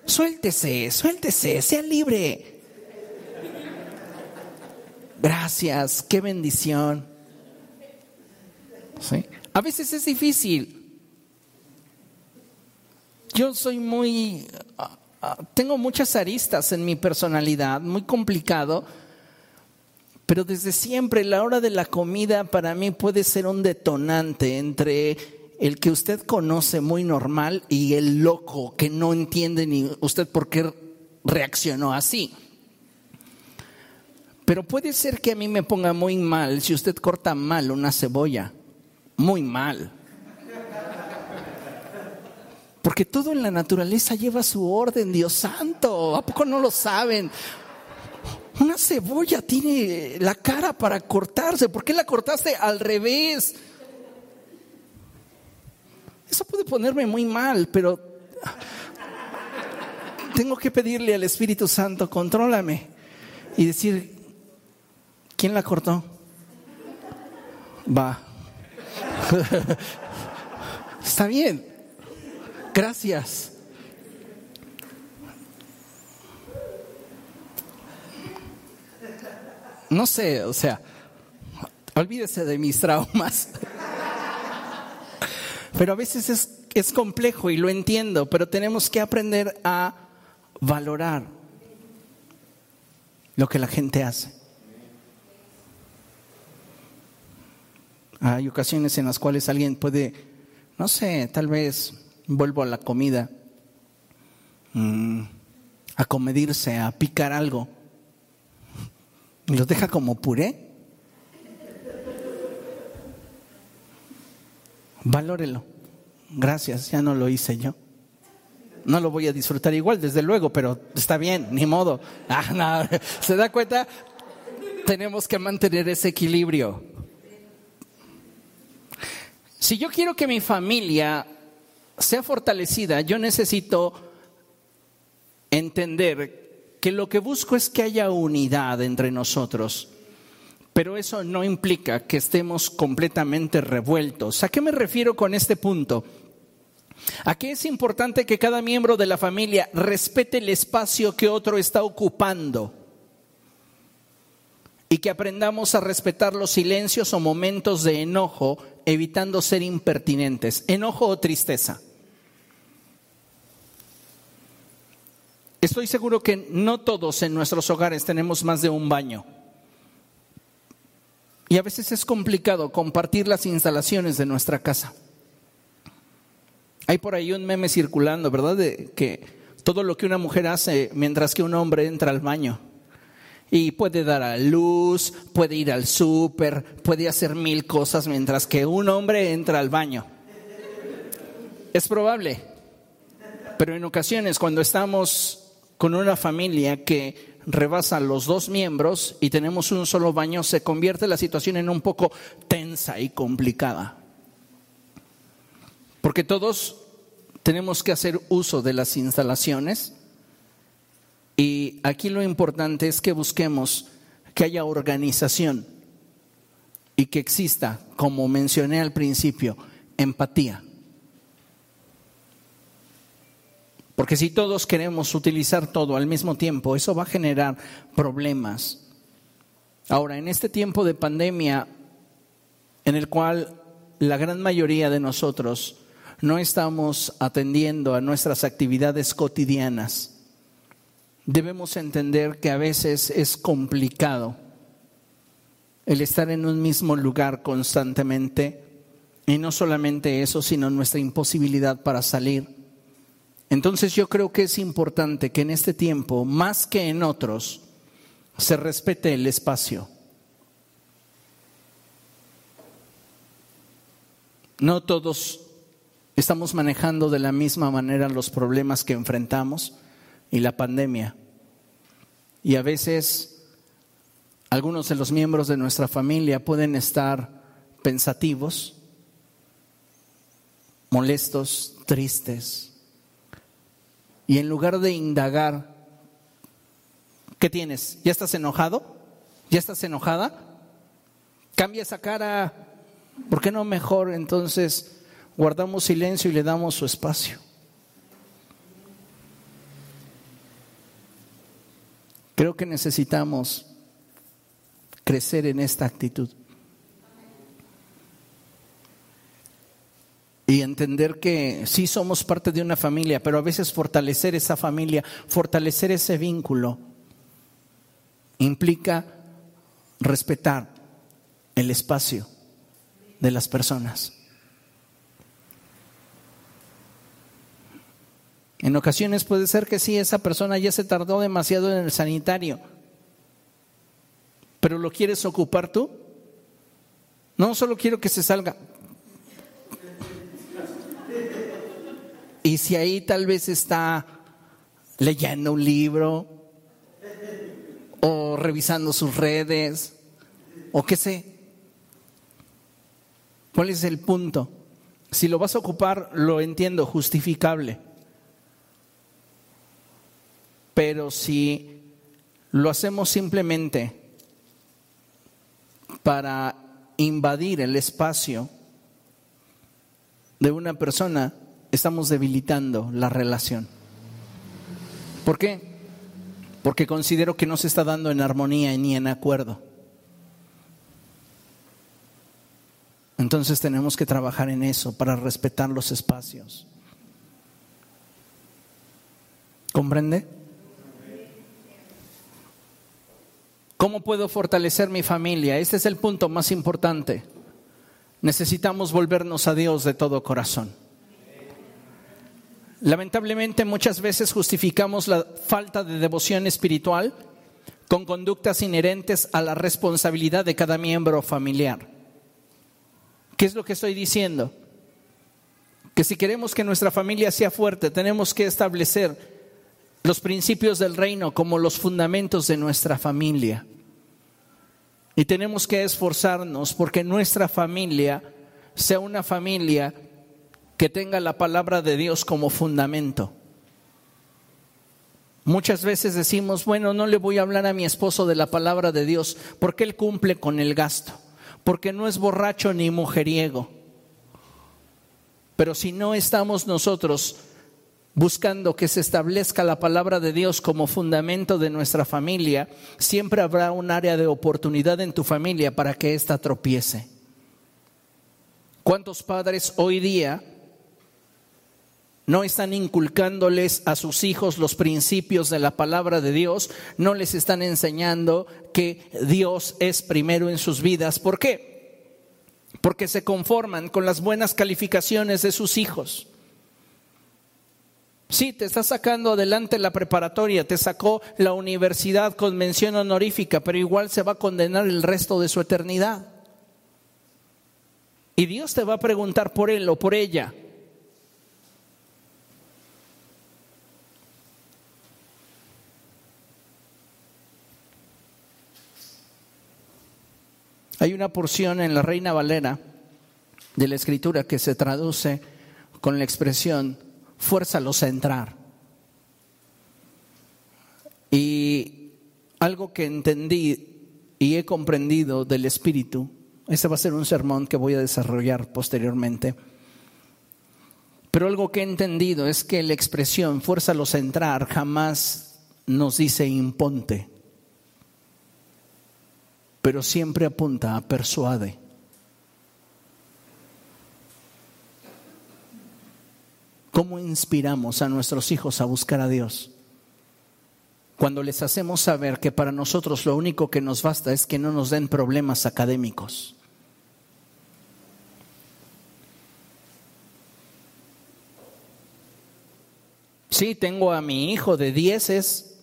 suéltese, suéltese, sea libre. Gracias, qué bendición. ¿Sí? A veces es difícil. Yo soy muy, ah, ah, tengo muchas aristas en mi personalidad, muy complicado, pero desde siempre la hora de la comida para mí puede ser un detonante entre el que usted conoce muy normal y el loco que no entiende ni usted por qué reaccionó así. Pero puede ser que a mí me ponga muy mal si usted corta mal una cebolla, muy mal. Porque todo en la naturaleza lleva su orden, Dios santo. ¿A poco no lo saben? Una cebolla tiene la cara para cortarse. ¿Por qué la cortaste al revés? Eso puede ponerme muy mal, pero tengo que pedirle al Espíritu Santo, contrólame. Y decir, ¿quién la cortó? Va. Está bien. Gracias. No sé, o sea, olvídese de mis traumas. Pero a veces es, es complejo y lo entiendo, pero tenemos que aprender a valorar lo que la gente hace. Hay ocasiones en las cuales alguien puede, no sé, tal vez vuelvo a la comida, mm, a comedirse, a picar algo, y los deja como puré. Valórelo. Gracias, ya no lo hice yo. No lo voy a disfrutar igual, desde luego, pero está bien, ni modo. Ah, ¿Se da cuenta? Tenemos que mantener ese equilibrio. Si yo quiero que mi familia sea fortalecida, yo necesito entender que lo que busco es que haya unidad entre nosotros. Pero eso no implica que estemos completamente revueltos. ¿A qué me refiero con este punto? A que es importante que cada miembro de la familia respete el espacio que otro está ocupando y que aprendamos a respetar los silencios o momentos de enojo evitando ser impertinentes, enojo o tristeza. Estoy seguro que no todos en nuestros hogares tenemos más de un baño. Y a veces es complicado compartir las instalaciones de nuestra casa. Hay por ahí un meme circulando, ¿verdad? De que todo lo que una mujer hace mientras que un hombre entra al baño y puede dar a luz, puede ir al súper, puede hacer mil cosas mientras que un hombre entra al baño. Es probable, pero en ocasiones cuando estamos con una familia que rebasa los dos miembros y tenemos un solo baño, se convierte la situación en un poco tensa y complicada. Porque todos tenemos que hacer uso de las instalaciones y aquí lo importante es que busquemos que haya organización y que exista, como mencioné al principio, empatía. Porque si todos queremos utilizar todo al mismo tiempo, eso va a generar problemas. Ahora, en este tiempo de pandemia, en el cual la gran mayoría de nosotros no estamos atendiendo a nuestras actividades cotidianas, debemos entender que a veces es complicado el estar en un mismo lugar constantemente y no solamente eso, sino nuestra imposibilidad para salir. Entonces yo creo que es importante que en este tiempo, más que en otros, se respete el espacio. No todos estamos manejando de la misma manera los problemas que enfrentamos y la pandemia. Y a veces algunos de los miembros de nuestra familia pueden estar pensativos, molestos, tristes. Y en lugar de indagar, ¿qué tienes? ¿Ya estás enojado? ¿Ya estás enojada? Cambia esa cara. ¿Por qué no mejor entonces guardamos silencio y le damos su espacio? Creo que necesitamos crecer en esta actitud. Y entender que sí somos parte de una familia, pero a veces fortalecer esa familia, fortalecer ese vínculo, implica respetar el espacio de las personas. En ocasiones puede ser que sí, esa persona ya se tardó demasiado en el sanitario, pero ¿lo quieres ocupar tú? No, solo quiero que se salga. Y si ahí tal vez está leyendo un libro o revisando sus redes o qué sé. ¿Cuál es el punto? Si lo vas a ocupar, lo entiendo, justificable. Pero si lo hacemos simplemente para invadir el espacio de una persona, estamos debilitando la relación. ¿Por qué? Porque considero que no se está dando en armonía ni en acuerdo. Entonces tenemos que trabajar en eso para respetar los espacios. ¿Comprende? ¿Cómo puedo fortalecer mi familia? Este es el punto más importante. Necesitamos volvernos a Dios de todo corazón. Lamentablemente muchas veces justificamos la falta de devoción espiritual con conductas inherentes a la responsabilidad de cada miembro familiar. ¿Qué es lo que estoy diciendo? Que si queremos que nuestra familia sea fuerte, tenemos que establecer los principios del reino como los fundamentos de nuestra familia. Y tenemos que esforzarnos porque nuestra familia sea una familia que tenga la palabra de Dios como fundamento. Muchas veces decimos, bueno, no le voy a hablar a mi esposo de la palabra de Dios porque él cumple con el gasto, porque no es borracho ni mujeriego. Pero si no estamos nosotros buscando que se establezca la palabra de Dios como fundamento de nuestra familia, siempre habrá un área de oportunidad en tu familia para que ésta tropiece. ¿Cuántos padres hoy día no están inculcándoles a sus hijos los principios de la palabra de Dios? No les están enseñando que Dios es primero en sus vidas. ¿Por qué? Porque se conforman con las buenas calificaciones de sus hijos Sí, te está sacando adelante la preparatoria, te sacó la universidad con mención honorífica, pero igual se va a condenar el resto de su eternidad. Y Dios te va a preguntar por él o por ella. Hay una porción en la Reina Valera de la Escritura que se traduce con la expresión fuérzalos a entrar. Y algo que entendí y he comprendido del Espíritu, ese va a ser un sermón que voy a desarrollar posteriormente, pero algo que he entendido es que la expresión fuérzalos a entrar jamás nos dice imponte, pero siempre apunta a persuade. ¿Cómo inspiramos a nuestros hijos a buscar a Dios? Cuando les hacemos saber que para nosotros lo único que nos basta es que no nos den problemas académicos. Sí, tengo a mi hijo de dieces,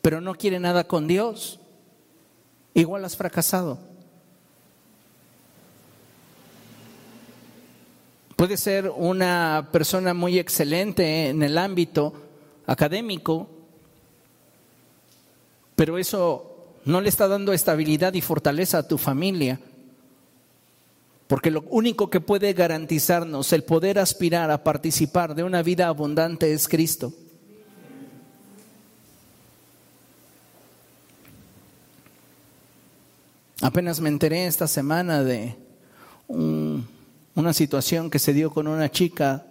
pero no quiere nada con Dios. Igual has fracasado. Puede ser una persona muy excelente en el ámbito académico, pero eso no le está dando estabilidad y fortaleza a tu familia. Porque lo único que puede garantizarnos el poder aspirar a participar de una vida abundante es Cristo. Apenas me enteré esta semana de una situación que se dio con una chica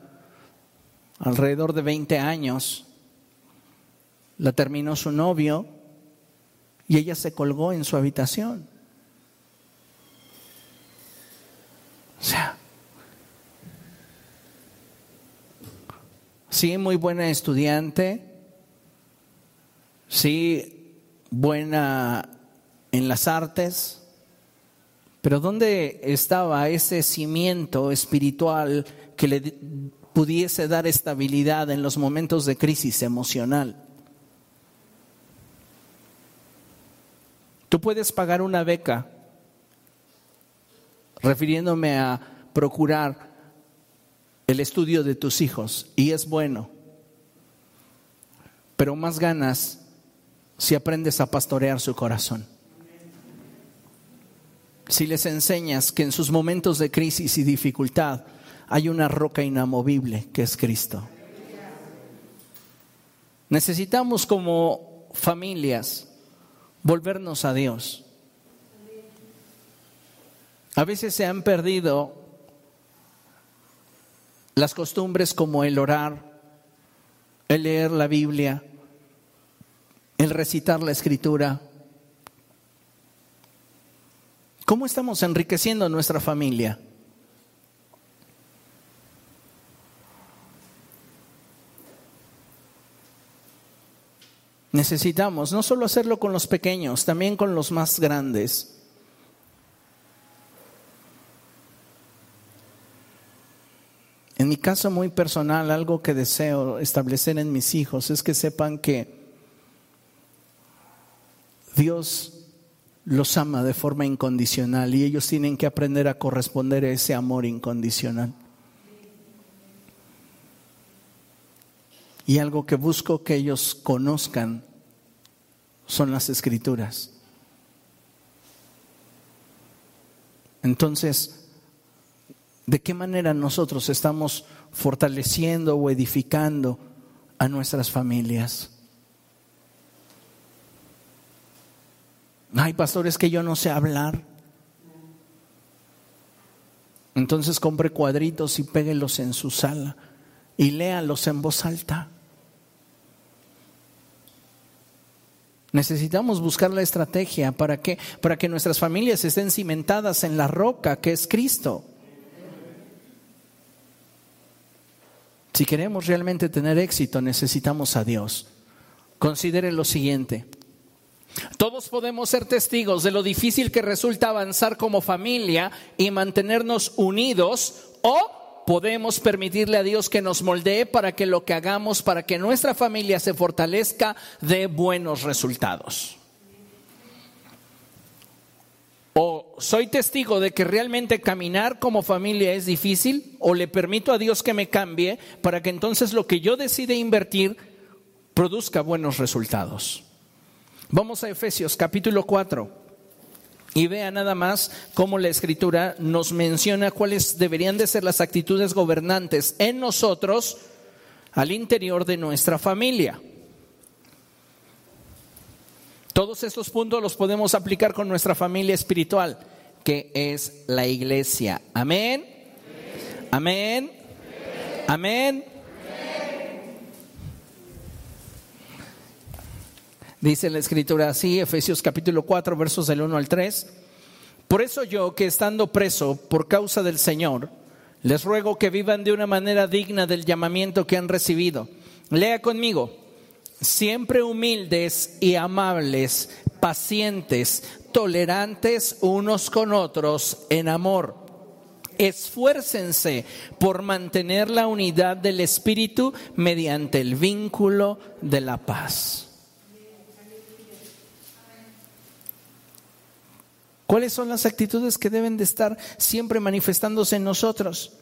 alrededor de 20 años. La terminó su novio y ella se colgó en su habitación. O sea, sí, muy buena estudiante, sí, buena en las artes, pero ¿dónde estaba ese cimiento espiritual que le pudiese dar estabilidad en los momentos de crisis emocional? Tú puedes pagar una beca, refiriéndome a procurar el estudio de tus hijos, y es bueno, pero más ganas si aprendes a pastorear su corazón si les enseñas que en sus momentos de crisis y dificultad hay una roca inamovible que es Cristo. Necesitamos como familias volvernos a Dios. A veces se han perdido las costumbres como el orar, el leer la Biblia, el recitar la escritura, ¿Cómo estamos enriqueciendo nuestra familia? Necesitamos no solo hacerlo con los pequeños, también con los más grandes. En mi caso muy personal, algo que deseo establecer en mis hijos es que sepan que Dios los ama de forma incondicional y ellos tienen que aprender a corresponder a ese amor incondicional. Y algo que busco que ellos conozcan son las escrituras. Entonces, ¿de qué manera nosotros estamos fortaleciendo o edificando a nuestras familias? Ay, pastores que yo no sé hablar. Entonces compre cuadritos y péguelos en su sala y léalos en voz alta. Necesitamos buscar la estrategia para que, para que nuestras familias estén cimentadas en la roca que es Cristo. Si queremos realmente tener éxito, necesitamos a Dios. Considere lo siguiente. Todos podemos ser testigos de lo difícil que resulta avanzar como familia y mantenernos unidos o podemos permitirle a Dios que nos moldee para que lo que hagamos, para que nuestra familia se fortalezca, dé buenos resultados. O soy testigo de que realmente caminar como familia es difícil, o le permito a Dios que me cambie para que entonces lo que yo decide invertir produzca buenos resultados. Vamos a Efesios capítulo 4 y vea nada más cómo la escritura nos menciona cuáles deberían de ser las actitudes gobernantes en nosotros al interior de nuestra familia. Todos estos puntos los podemos aplicar con nuestra familia espiritual, que es la iglesia. Amén. Amén. Amén. Dice la escritura así, Efesios capítulo 4, versos del 1 al 3. Por eso yo, que estando preso por causa del Señor, les ruego que vivan de una manera digna del llamamiento que han recibido. Lea conmigo, siempre humildes y amables, pacientes, tolerantes unos con otros en amor. Esfuércense por mantener la unidad del Espíritu mediante el vínculo de la paz. ¿Cuáles son las actitudes que deben de estar siempre manifestándose en nosotros?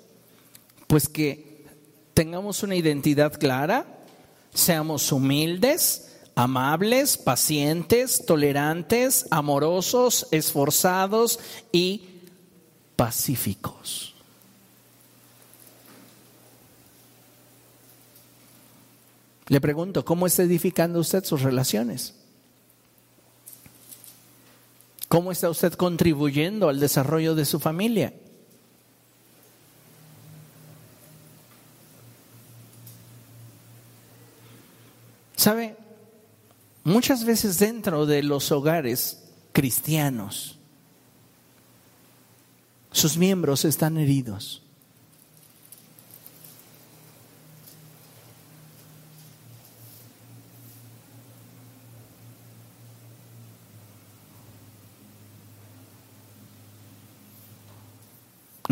Pues que tengamos una identidad clara, seamos humildes, amables, pacientes, tolerantes, amorosos, esforzados y pacíficos. Le pregunto, ¿cómo está edificando usted sus relaciones? ¿Cómo está usted contribuyendo al desarrollo de su familia? ¿Sabe? Muchas veces dentro de los hogares cristianos, sus miembros están heridos.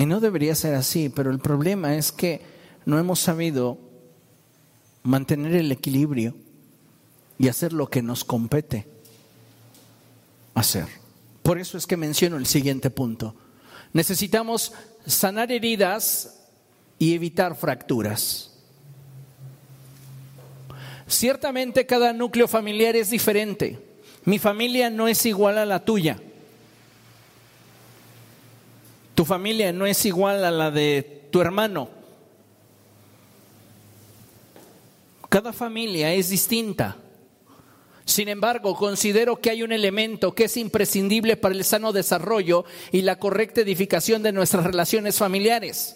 Y no debería ser así, pero el problema es que no hemos sabido mantener el equilibrio y hacer lo que nos compete hacer. Por eso es que menciono el siguiente punto. Necesitamos sanar heridas y evitar fracturas. Ciertamente cada núcleo familiar es diferente. Mi familia no es igual a la tuya. Tu familia no es igual a la de tu hermano. Cada familia es distinta. Sin embargo, considero que hay un elemento que es imprescindible para el sano desarrollo y la correcta edificación de nuestras relaciones familiares.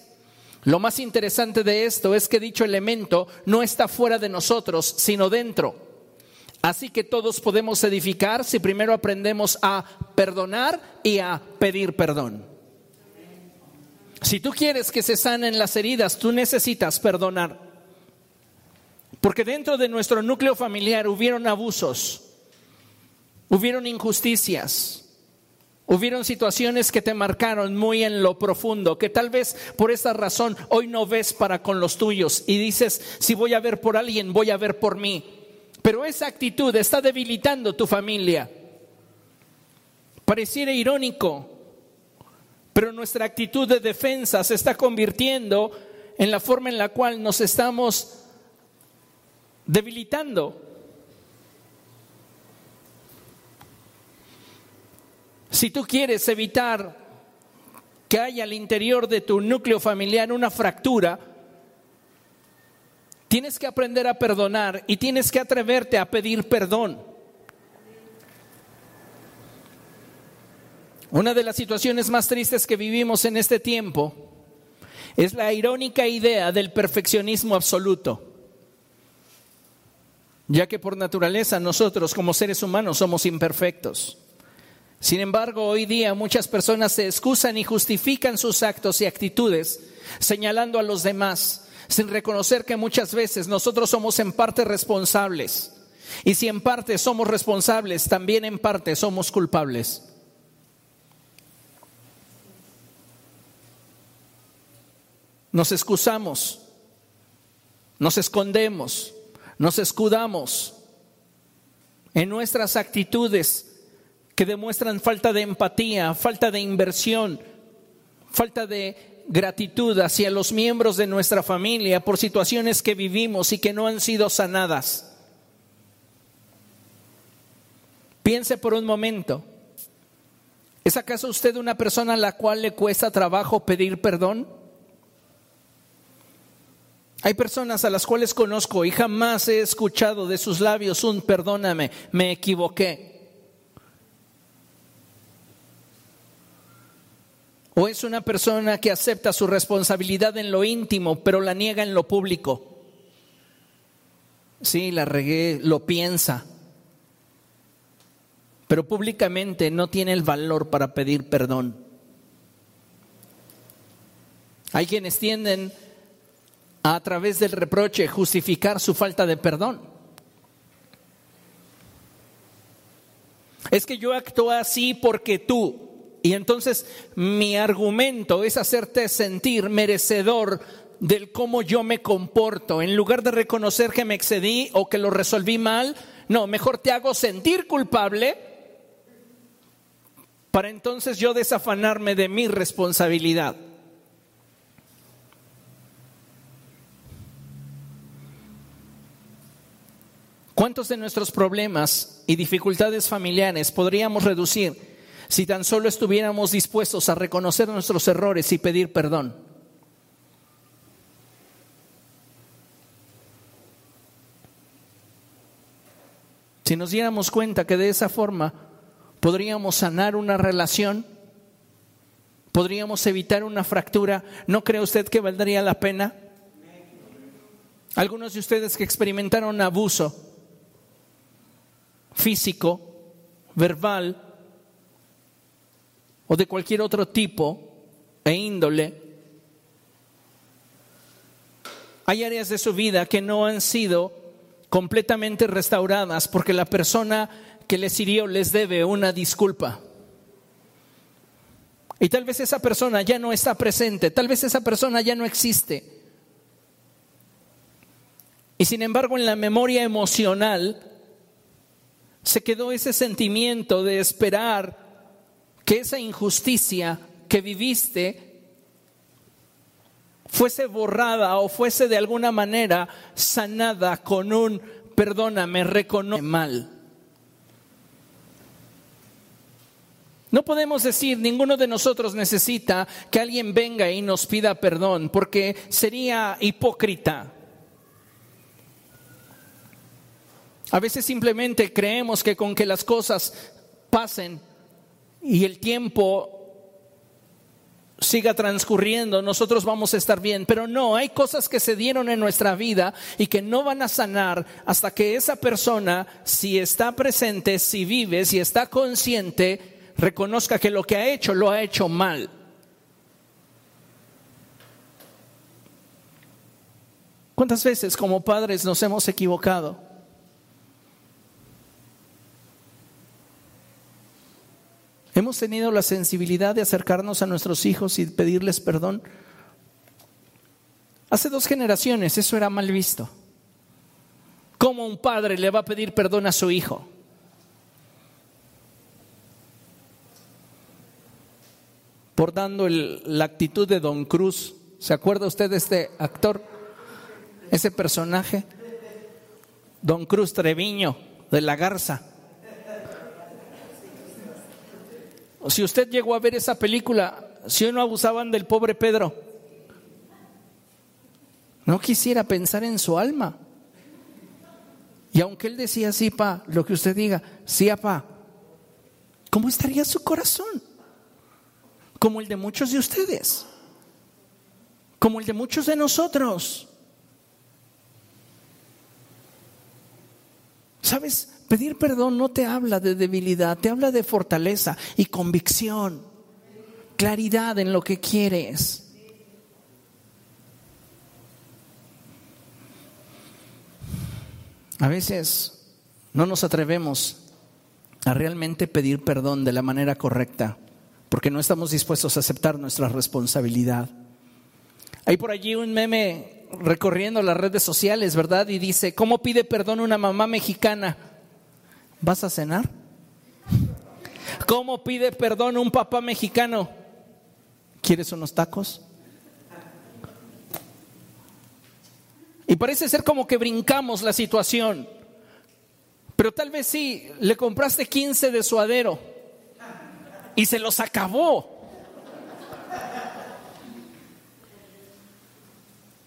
Lo más interesante de esto es que dicho elemento no está fuera de nosotros, sino dentro. Así que todos podemos edificar si primero aprendemos a perdonar y a pedir perdón. Si tú quieres que se sanen las heridas, tú necesitas perdonar. Porque dentro de nuestro núcleo familiar hubieron abusos, hubieron injusticias, hubieron situaciones que te marcaron muy en lo profundo, que tal vez por esa razón hoy no ves para con los tuyos y dices, si voy a ver por alguien, voy a ver por mí. Pero esa actitud está debilitando tu familia. Pareciera irónico, pero nuestra actitud de defensa se está convirtiendo en la forma en la cual nos estamos debilitando. Si tú quieres evitar que haya al interior de tu núcleo familiar una fractura, tienes que aprender a perdonar y tienes que atreverte a pedir perdón. Una de las situaciones más tristes que vivimos en este tiempo es la irónica idea del perfeccionismo absoluto, ya que por naturaleza nosotros como seres humanos somos imperfectos. Sin embargo, hoy día muchas personas se excusan y justifican sus actos y actitudes señalando a los demás, sin reconocer que muchas veces nosotros somos en parte responsables. Y si en parte somos responsables, también en parte somos culpables. Nos excusamos, nos escondemos, nos escudamos en nuestras actitudes que demuestran falta de empatía, falta de inversión, falta de gratitud hacia los miembros de nuestra familia por situaciones que vivimos y que no han sido sanadas. Piense por un momento, ¿es acaso usted una persona a la cual le cuesta trabajo pedir perdón? Hay personas a las cuales conozco y jamás he escuchado de sus labios un perdóname, me equivoqué. O es una persona que acepta su responsabilidad en lo íntimo, pero la niega en lo público. Sí, la regué, lo piensa, pero públicamente no tiene el valor para pedir perdón. Hay quienes tienden a través del reproche justificar su falta de perdón. Es que yo actúo así porque tú. Y entonces mi argumento es hacerte sentir merecedor del cómo yo me comporto. En lugar de reconocer que me excedí o que lo resolví mal, no, mejor te hago sentir culpable para entonces yo desafanarme de mi responsabilidad. ¿Cuántos de nuestros problemas y dificultades familiares podríamos reducir si tan solo estuviéramos dispuestos a reconocer nuestros errores y pedir perdón? Si nos diéramos cuenta que de esa forma podríamos sanar una relación, podríamos evitar una fractura, ¿no cree usted que valdría la pena? Algunos de ustedes que experimentaron abuso físico, verbal o de cualquier otro tipo e índole, hay áreas de su vida que no han sido completamente restauradas porque la persona que les hirió les debe una disculpa. Y tal vez esa persona ya no está presente, tal vez esa persona ya no existe. Y sin embargo en la memoria emocional se quedó ese sentimiento de esperar que esa injusticia que viviste fuese borrada o fuese de alguna manera sanada con un perdóname, reconoce mal. No podemos decir, ninguno de nosotros necesita que alguien venga y nos pida perdón, porque sería hipócrita. A veces simplemente creemos que con que las cosas pasen y el tiempo siga transcurriendo, nosotros vamos a estar bien. Pero no, hay cosas que se dieron en nuestra vida y que no van a sanar hasta que esa persona, si está presente, si vive, si está consciente, reconozca que lo que ha hecho lo ha hecho mal. ¿Cuántas veces como padres nos hemos equivocado? Hemos tenido la sensibilidad de acercarnos a nuestros hijos y pedirles perdón. Hace dos generaciones eso era mal visto. ¿Cómo un padre le va a pedir perdón a su hijo? Por dando la actitud de Don Cruz. ¿Se acuerda usted de este actor? Ese personaje. Don Cruz Treviño de la Garza. Si usted llegó a ver esa película, si o no abusaban del pobre Pedro, no quisiera pensar en su alma. Y aunque él decía, sí, pa, lo que usted diga, sí, pa, ¿cómo estaría su corazón? Como el de muchos de ustedes, como el de muchos de nosotros. ¿Sabes? Pedir perdón no te habla de debilidad, te habla de fortaleza y convicción, claridad en lo que quieres. A veces no nos atrevemos a realmente pedir perdón de la manera correcta, porque no estamos dispuestos a aceptar nuestra responsabilidad. Hay por allí un meme recorriendo las redes sociales, ¿verdad? Y dice, ¿cómo pide perdón una mamá mexicana? ¿Vas a cenar? ¿Cómo pide perdón un papá mexicano? ¿Quieres unos tacos? Y parece ser como que brincamos la situación. Pero tal vez sí, le compraste 15 de suadero y se los acabó.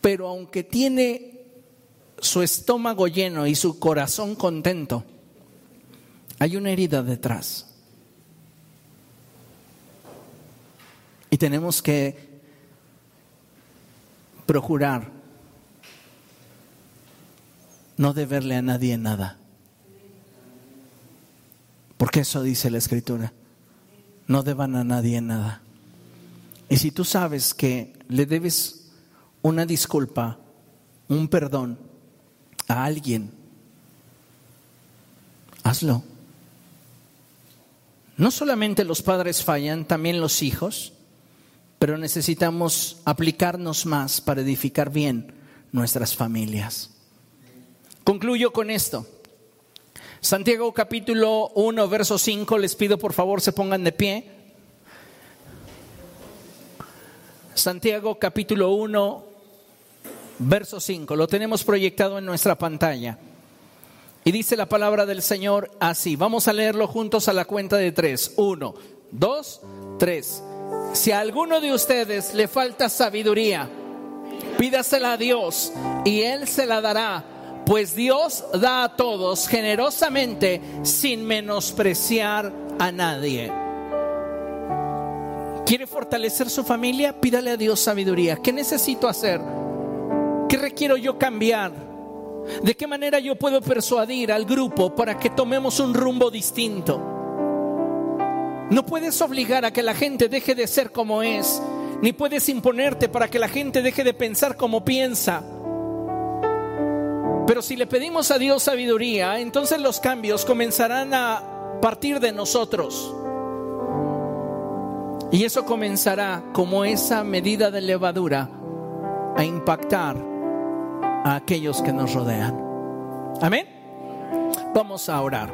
Pero aunque tiene su estómago lleno y su corazón contento, hay una herida detrás. Y tenemos que procurar no deberle a nadie nada. Porque eso dice la escritura. No deban a nadie nada. Y si tú sabes que le debes una disculpa, un perdón a alguien, hazlo. No solamente los padres fallan, también los hijos, pero necesitamos aplicarnos más para edificar bien nuestras familias. Concluyo con esto. Santiago capítulo 1, verso 5, les pido por favor se pongan de pie. Santiago capítulo 1, verso 5, lo tenemos proyectado en nuestra pantalla. Y dice la palabra del Señor así. Vamos a leerlo juntos a la cuenta de tres. Uno, dos, tres. Si a alguno de ustedes le falta sabiduría, pídasela a Dios y Él se la dará, pues Dios da a todos generosamente sin menospreciar a nadie. ¿Quiere fortalecer su familia? Pídale a Dios sabiduría. ¿Qué necesito hacer? ¿Qué requiero yo cambiar? ¿De qué manera yo puedo persuadir al grupo para que tomemos un rumbo distinto? No puedes obligar a que la gente deje de ser como es, ni puedes imponerte para que la gente deje de pensar como piensa. Pero si le pedimos a Dios sabiduría, entonces los cambios comenzarán a partir de nosotros. Y eso comenzará como esa medida de levadura a impactar a aquellos que nos rodean. Amén. Vamos a orar.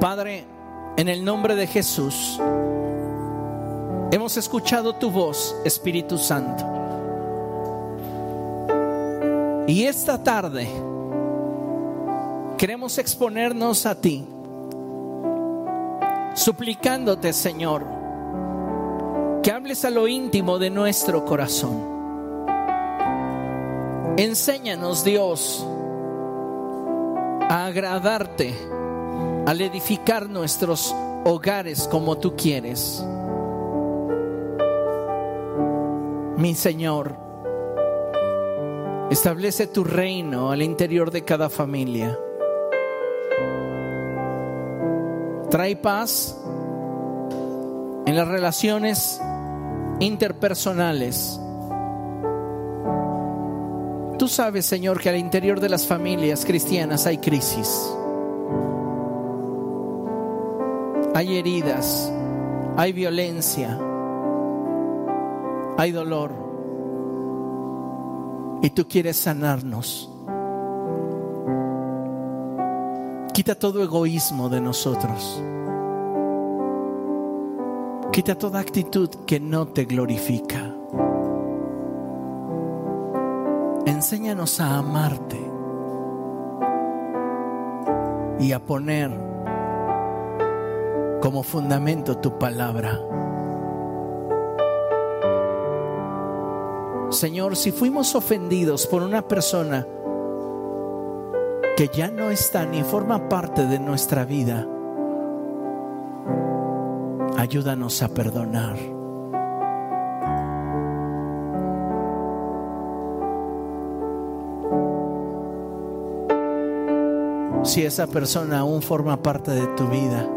Padre, en el nombre de Jesús, hemos escuchado tu voz, Espíritu Santo. Y esta tarde queremos exponernos a ti, suplicándote, Señor, que hables a lo íntimo de nuestro corazón. Enséñanos, Dios, a agradarte al edificar nuestros hogares como tú quieres. Mi Señor, establece tu reino al interior de cada familia. Trae paz en las relaciones interpersonales. Tú sabes, Señor, que al interior de las familias cristianas hay crisis. Hay heridas, hay violencia, hay dolor. Y tú quieres sanarnos. Quita todo egoísmo de nosotros. Quita toda actitud que no te glorifica. Enséñanos a amarte y a poner como fundamento tu palabra. Señor, si fuimos ofendidos por una persona que ya no está ni forma parte de nuestra vida, ayúdanos a perdonar. Si esa persona aún forma parte de tu vida,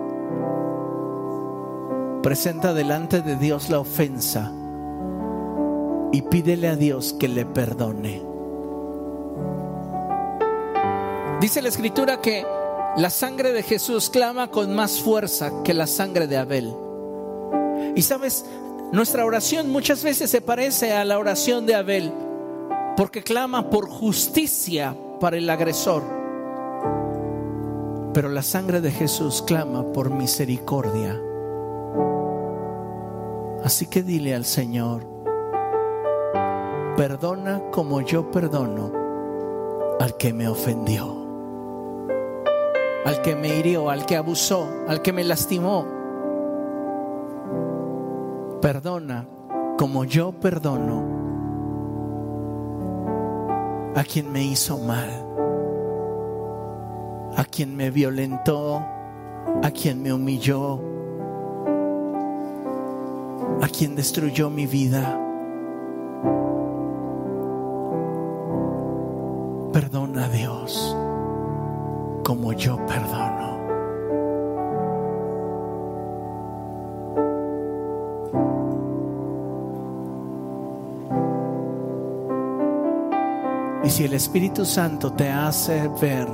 presenta delante de Dios la ofensa y pídele a Dios que le perdone. Dice la escritura que la sangre de Jesús clama con más fuerza que la sangre de Abel. Y sabes, nuestra oración muchas veces se parece a la oración de Abel, porque clama por justicia para el agresor. Pero la sangre de Jesús clama por misericordia. Así que dile al Señor, perdona como yo perdono al que me ofendió, al que me hirió, al que abusó, al que me lastimó Perdona como yo perdono a quien me hizo mal, a quien me violentó, a quien me humilló, a quien destruyó mi vida. Perdona a Dios como yo perdono. si el Espíritu Santo te hace ver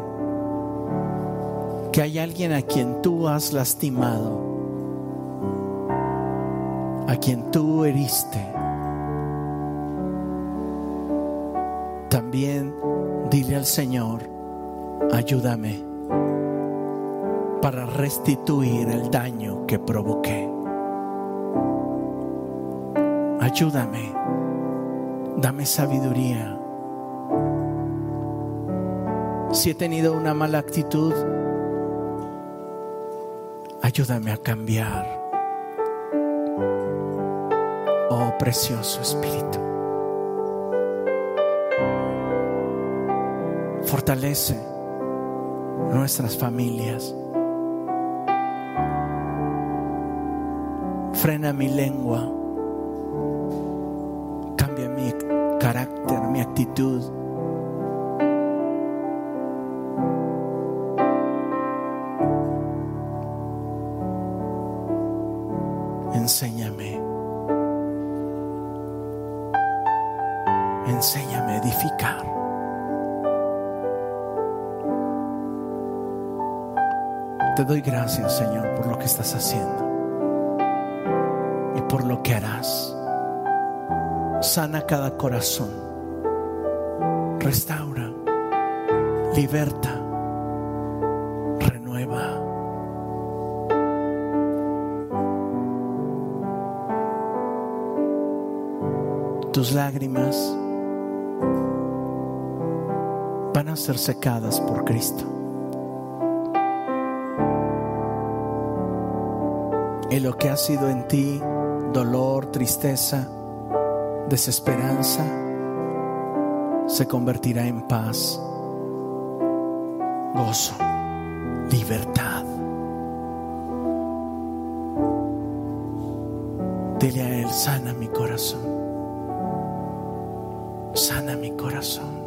que hay alguien a quien tú has lastimado, a quien tú heriste, también dile al Señor, ayúdame para restituir el daño que provoqué. Ayúdame, dame sabiduría Si he tenido una mala actitud, ayúdame a cambiar. Oh precioso Espíritu. Fortalece nuestras familias. Frena mi lengua. Cambia mi carácter, mi actitud. Gracias, Señor, por lo que estás haciendo y por lo que harás. Sana cada corazón. Restaura. Liberta. Renueva. Tus lágrimas van a ser secadas por Cristo. Y lo que ha sido en ti dolor, tristeza, desesperanza, se convertirá en paz, gozo, libertad. Dile a Él, sana mi corazón, sana mi corazón.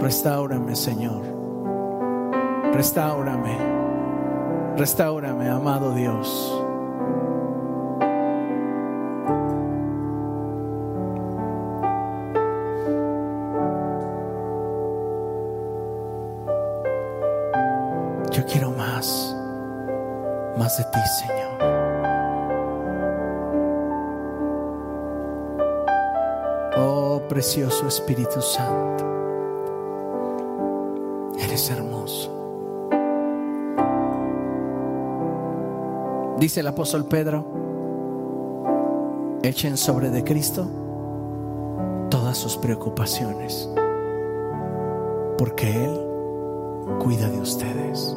Restáurame, Señor, restáurame. Restáurame, amado Dios. Dice el apóstol Pedro, echen sobre de Cristo todas sus preocupaciones, porque Él cuida de ustedes.